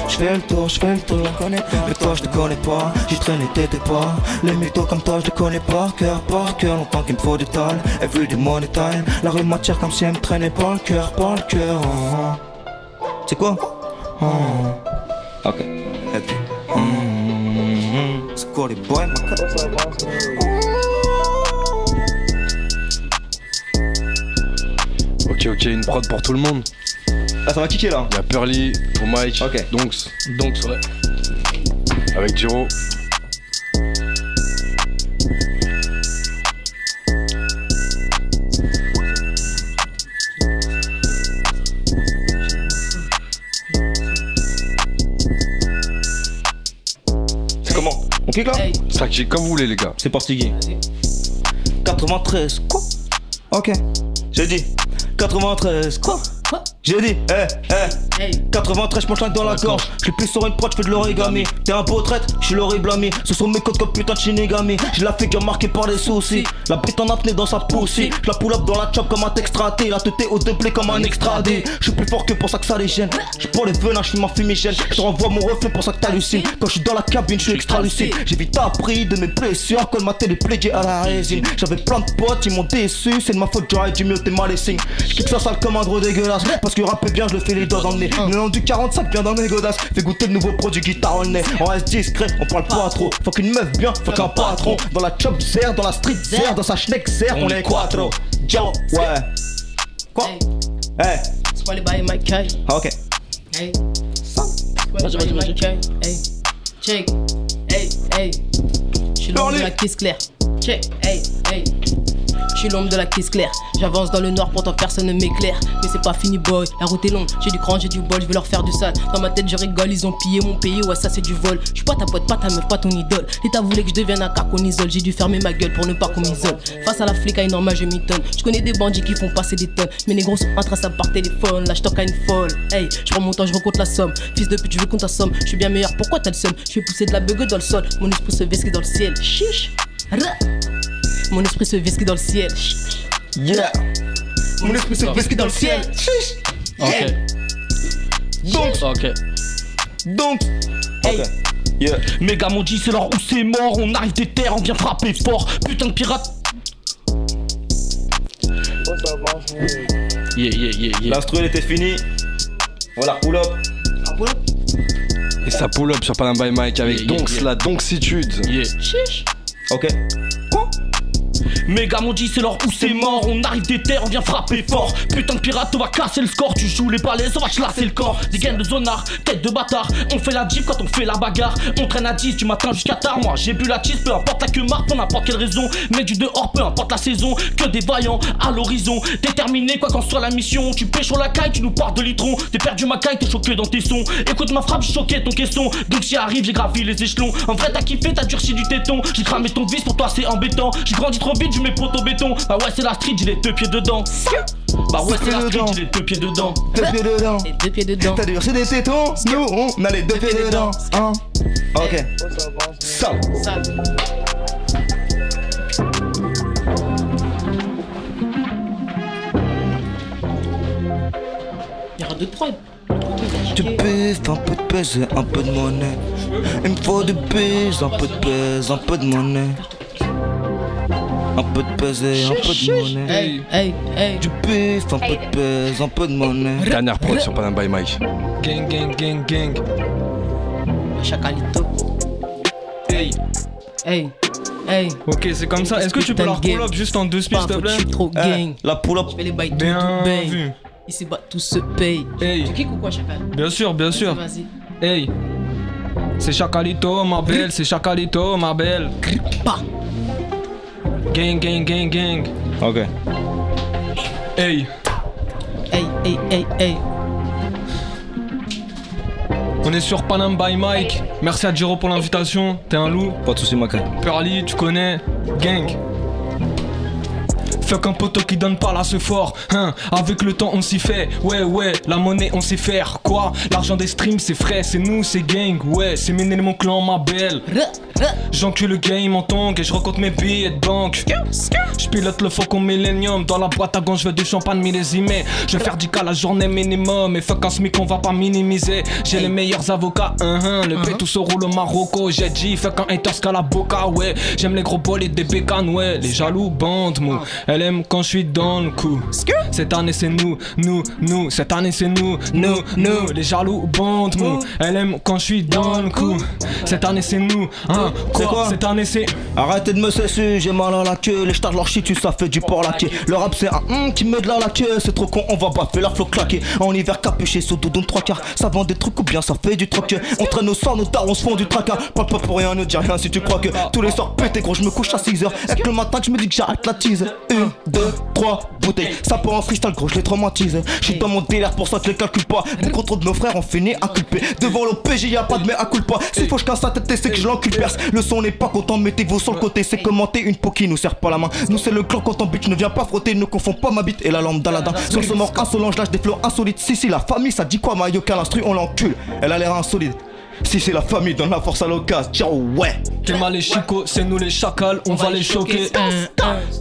Je fais le tour, je fais le tour, mais toi je te connais pas, j'y traîne et t'étais pas. Les mythos comme toi je te connais par cœur, par cœur, longtemps qu'il me faut des talles. Every day money time, la rue m'attire comme si elle me traînait par le cœur, par le cœur. C'est quoi? Ok. C'est quoi les boys, Ok, ok, une prod pour tout le monde. Ah, ça va kicker là Il y a Pearly pour Mike. Ok. Donc, Donc, ouais. avec Giro. C'est comment On kick là Ça kick comme vous voulez, les gars. C'est parti, Guy. 93, quoi Ok. J'ai dit 93, quoi? J'ai dit, eh, eh. 93, je m'enchaîne dans la gorge. Je plus sur une prod, je fais de l'origami. T'es un beau traite, je suis l'horrible ami. Ce sont mes codes comme putain de Shinigami. J'ai la figure marquée par les soucis. La bite en apnée dans sa poussée. Je la pull up dans la chop comme un textraté. La tête au doublé comme un extradé. Je suis plus fort que pour ça que ça les gêne. Je pour les venins, je suis ma fumigène. Je renvoie mon reflet pour ça que t'hallucines. Quand je suis dans la cabine, je suis extra lucide. J'ai vite appris de mes blessures. Quand ma télé plédié à la résine. J'avais plein de potes, ils m'ont déçu. C'est de ma faute, j'aurais dû mieux, t'es mal les signes. Je ça sale comme un gros dégueulasse. Parce que rapper bien, je le fais les doigts dans le nez. Le nom du 45 vient dans mes godasses. Fais goûter le nouveau produit guitare au nez. On reste discret, on parle pas trop. Faut qu'une meuf bien, faut qu'un patron. Dans la chop zer, dans la street zer, dans sa schneck zer, on est quattro. Ciao, ouais. Quoi? Eh, pas les bails Mike Kay. ah, ok. Hey. Les bails Mike Kay. Hey. Check. Hey, hey. Je suis de la caisse claire. Check. Hey, hey. Je suis l'homme de la caisse claire. J'avance dans le noir, pourtant personne ne m'éclaire. Mais c'est pas fini, boy. La route est longue. J'ai du cran, j'ai du bol. Je vais leur faire du sale. Dans ma tête, je rigole. Ils ont pillé mon pays. Ouais, ça c'est du vol. Je suis pas ta pote, pas ta meuf, pas ton idole. L'État voulait que je devienne un car qu'on isole. J'ai dû fermer ma gueule pour ne pas qu'on m'isole. Face à la flic, à une normal, je m'étonne. Je connais des bandits qui font passer des tonnes. Mais les gros sont intraçables par téléphone. Là, je à une folle. Hey, je prends mon temps, je recompte la somme. Fils de pute, je veux qu'on ta somme. Je suis bien meilleur, pourquoi t'as le seum? Je fais pousser de la bugue dans le sol. Mon esprit se dans le ciel. Chiche. Ra. Mon esprit se vesquit dans le ciel. Yeah. Mon esprit se vesquit dans le ciel. Ok. Donc, Ok. donc. Ok. Yeah. Mes gars m'ont dit c'est l'heure où c'est mort, on arrive des terres, on vient frapper fort. Putain de pirate. Yeah, yeah, yeah, yeah. L'instru elle était finie. Voilà, pull up. Et ça pull up sur Panam by Mike avec Yeah, yeah, donc yeah. la doncitude. Yeah. Ok. Mes gars c'est l'heure où c'est mort, on arrive des terres, on vient frapper fort. Putain de pirate, on va casser le score, tu joues les balais, on va chlasser le corps. Des gains de zonard, tête de bâtard, on fait la jeep quand on fait la bagarre. On traîne à 10 du matin jusqu'à tard, moi j'ai bu la cheese, peu importe la queue marque, pour n'importe quelle raison. Mais du dehors, peu importe la saison, que des vaillants à l'horizon. Déterminé quoi qu'en soit la mission, tu pêches sur la caille, tu nous parles de litron. T'es perdu ma caille, t'es choqué dans tes sons. Écoute ma frappe, j'ai choqué ton caisson. Donc j'y arrive, j'ai gravi les échelons. En vrai, t'as kiffé, t'as durci du téton. J'ai cramé ton vis, pour toi c'est embêtant. J'ai grandi trop vite, je mets poteau béton. Bah ouais, c'est la street, j'ai les deux pieds dedans. Bah ouais, c'est la street, j'ai les deux pieds dedans. Deux pieds dedans. Les deux pieds dedans. T'as durci des tétons, nous on a les deux pieds dedans. Hein. Ok. Ça. Sale. Il y aura d'autres prods. Bif, un peu de pèse, un peu de monnaie. Il me faut du bif, un peu de pèse, un peu de monnaie. Un peu de pèse et un peu de monnaie. Hey, hey, hey. Du bif, un peu de pèse, un peu de monnaie. Dernière prod sur Panam by Mike. Gang, gang, gang, gang. Chacalito. Hey. Hey, hey. Ok, c'est comme ça. Est-ce que tu peux leur pull up juste en deux speeds, s'il te plaît? Je suis trop gang. La pull up. Je fais les bails tout, Bien vu. Ici bas tout se paye. Hey. Tu kicks ou quoi, Chacal Bien sûr, bien sûr. Vas-y. Hey. C'est Chacalito, ma belle. C'est Chacalito, ma belle. Pas. Gang, gang, gang, gang. Ok. Hey. Hey, hey, hey, hey. On est sur Panam by Mike. Merci à Jiro pour l'invitation. T'es un loup. Pas de soucis, Makai. Pearly, tu connais. Gang. Fuck un poteau qui donne pas là ce fort, hein. Avec le temps on s'y fait, ouais ouais, la monnaie on sait faire, quoi? L'argent des streams c'est frais, c'est nous, c'est gang, ouais C'est Méné mon clan, ma belle. J'encule le game en tongue et je recompte mes billets de banque. Je pilote le faucon Millennium Dans la boîte à gants je veux du champagne millésimé. Je vais faire du cas la journée minimum Et fuck un smic on va pas minimiser. J'ai les meilleurs avocats, hein hein. Le B tout se roule au Marocco. J'ai dit fuck un haters qu'à la boca, ouais. J'aime les gros bolides des bécanes, ouais. Les jaloux bandes mou. Elle aime quand je suis dans le coup Cette année c'est nous, nous, nous Cette année c'est nous, nous, nous Les jaloux bandes mou Elle aime quand je suis dans le coup Cette année c'est nous, hein C'est quoi? Cette année c'est Arrêtez de me cesser, j'ai mal à la queue. Les stars de leur shit, tu ça fait du porc laqué. Le rap, c'est un hum qui met de la la queue. C'est trop con, on va baffer leur flow claqué. En hiver, capuché sous doudoune trois quarts. Ça vend des trucs ou bien ça fait du troc. On traîne au sang, nos darons se font du tracas. Parle pas pour rien, ne dis rien si tu crois que tous les soirs pété gros, je me couche à 6 heures. Et que le matin, que je me dis que j'arrête la tease. Une, deux, trois bouteilles. Ça part en freestyle, gros, je les traumatise. Je suis dans mon délire, pour ça je les calcule pas. Beaucoup trop de nos frères ont fini à culper. Devant l'OPJ, y a pas de mais à culpa. S'il faut je casse sa tête c'est que je l'encule. Le son n'est pas content, mettez-vous sur le côté. C'est commenter une peau qui nous serre pas la main. Nous, c'est le clan quand on bute, ne viens pas frotter. Ne confonds pas ma bite et la lampe d'Aladin. Sur ce mort insolent, je lâche des flots insolites. Si, si, la famille, ça dit quoi, Mario Qu'à l'instru, on l'encule. Elle a l'air insolite. Si c'est la famille, donne la force à l'occasion. Ciao, ouais. T'es mal les chicots, c'est nous les chacals, on va les choquer.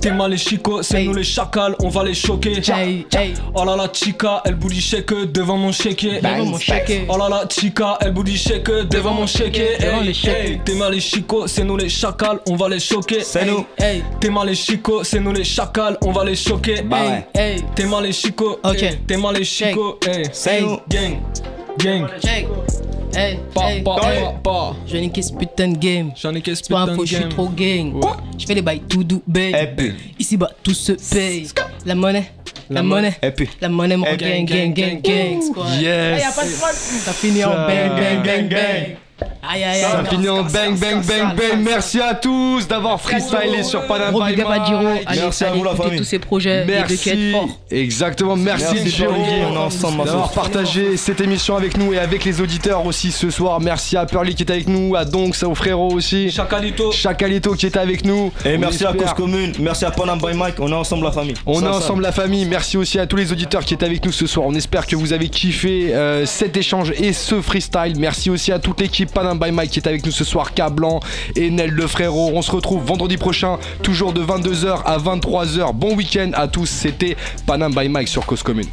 T'es mal les chicots, c'est nous les chacals, on va les choquer. Oh là là, chica, elle booty shake devant mon shake. Oh là là, chica, elle booty shake devant mon shake. T'es mal les chicots, c'est nous les chacals, on va les choquer. C'est nous. T'es mal les chicots, c'est nous les chacals, on va les choquer. T'es mal les chicots, t'es mal les chicots, c'est nous. Gang, gang. Hey, hey, Pa, hey. pa, pa. Je nique ce putain de game. J'en ai qu'est-ce C'est pas un putain faux, de je suis game. trop gang. Je fais les bails tout doux, babe. Et puis, Ici bas, tout se paye. La monnaie, la monnaie, et puis. la monnaie, mon Eh, gang, gang, gang, gang. squad. Yes. Ça finit en bang, bang, bang, bang. Aïe, aïe, Ça aïe. finit en bang bang bang bang. Merci à tous d'avoir freestylé sur Panama Gros by big up à Diro. Merci à allez vous, la famille. tous ces projets. Merci. êtes forts. Exactement, merci, est ma d'avoir partagé cette émission avec nous et avec les auditeurs aussi ce soir. Merci à Pearly qui est avec nous, à Donks, au frérot aussi. Chacalito. Chakalito qui était avec nous. Et On merci à Cause Commune, merci à Panam by Mike, on est ensemble la famille. On est ensemble la famille, merci aussi à tous les auditeurs qui étaient avec nous ce soir. On espère que vous avez kiffé euh, cet échange et ce freestyle. Merci aussi à toute l'équipe Panam by Mike qui est avec nous ce soir, K Blanc et Nel le frérot. On se retrouve vendredi prochain, toujours de 22h à 23h. Bon week-end à tous, c'était Panam by Mike sur Cause Commune.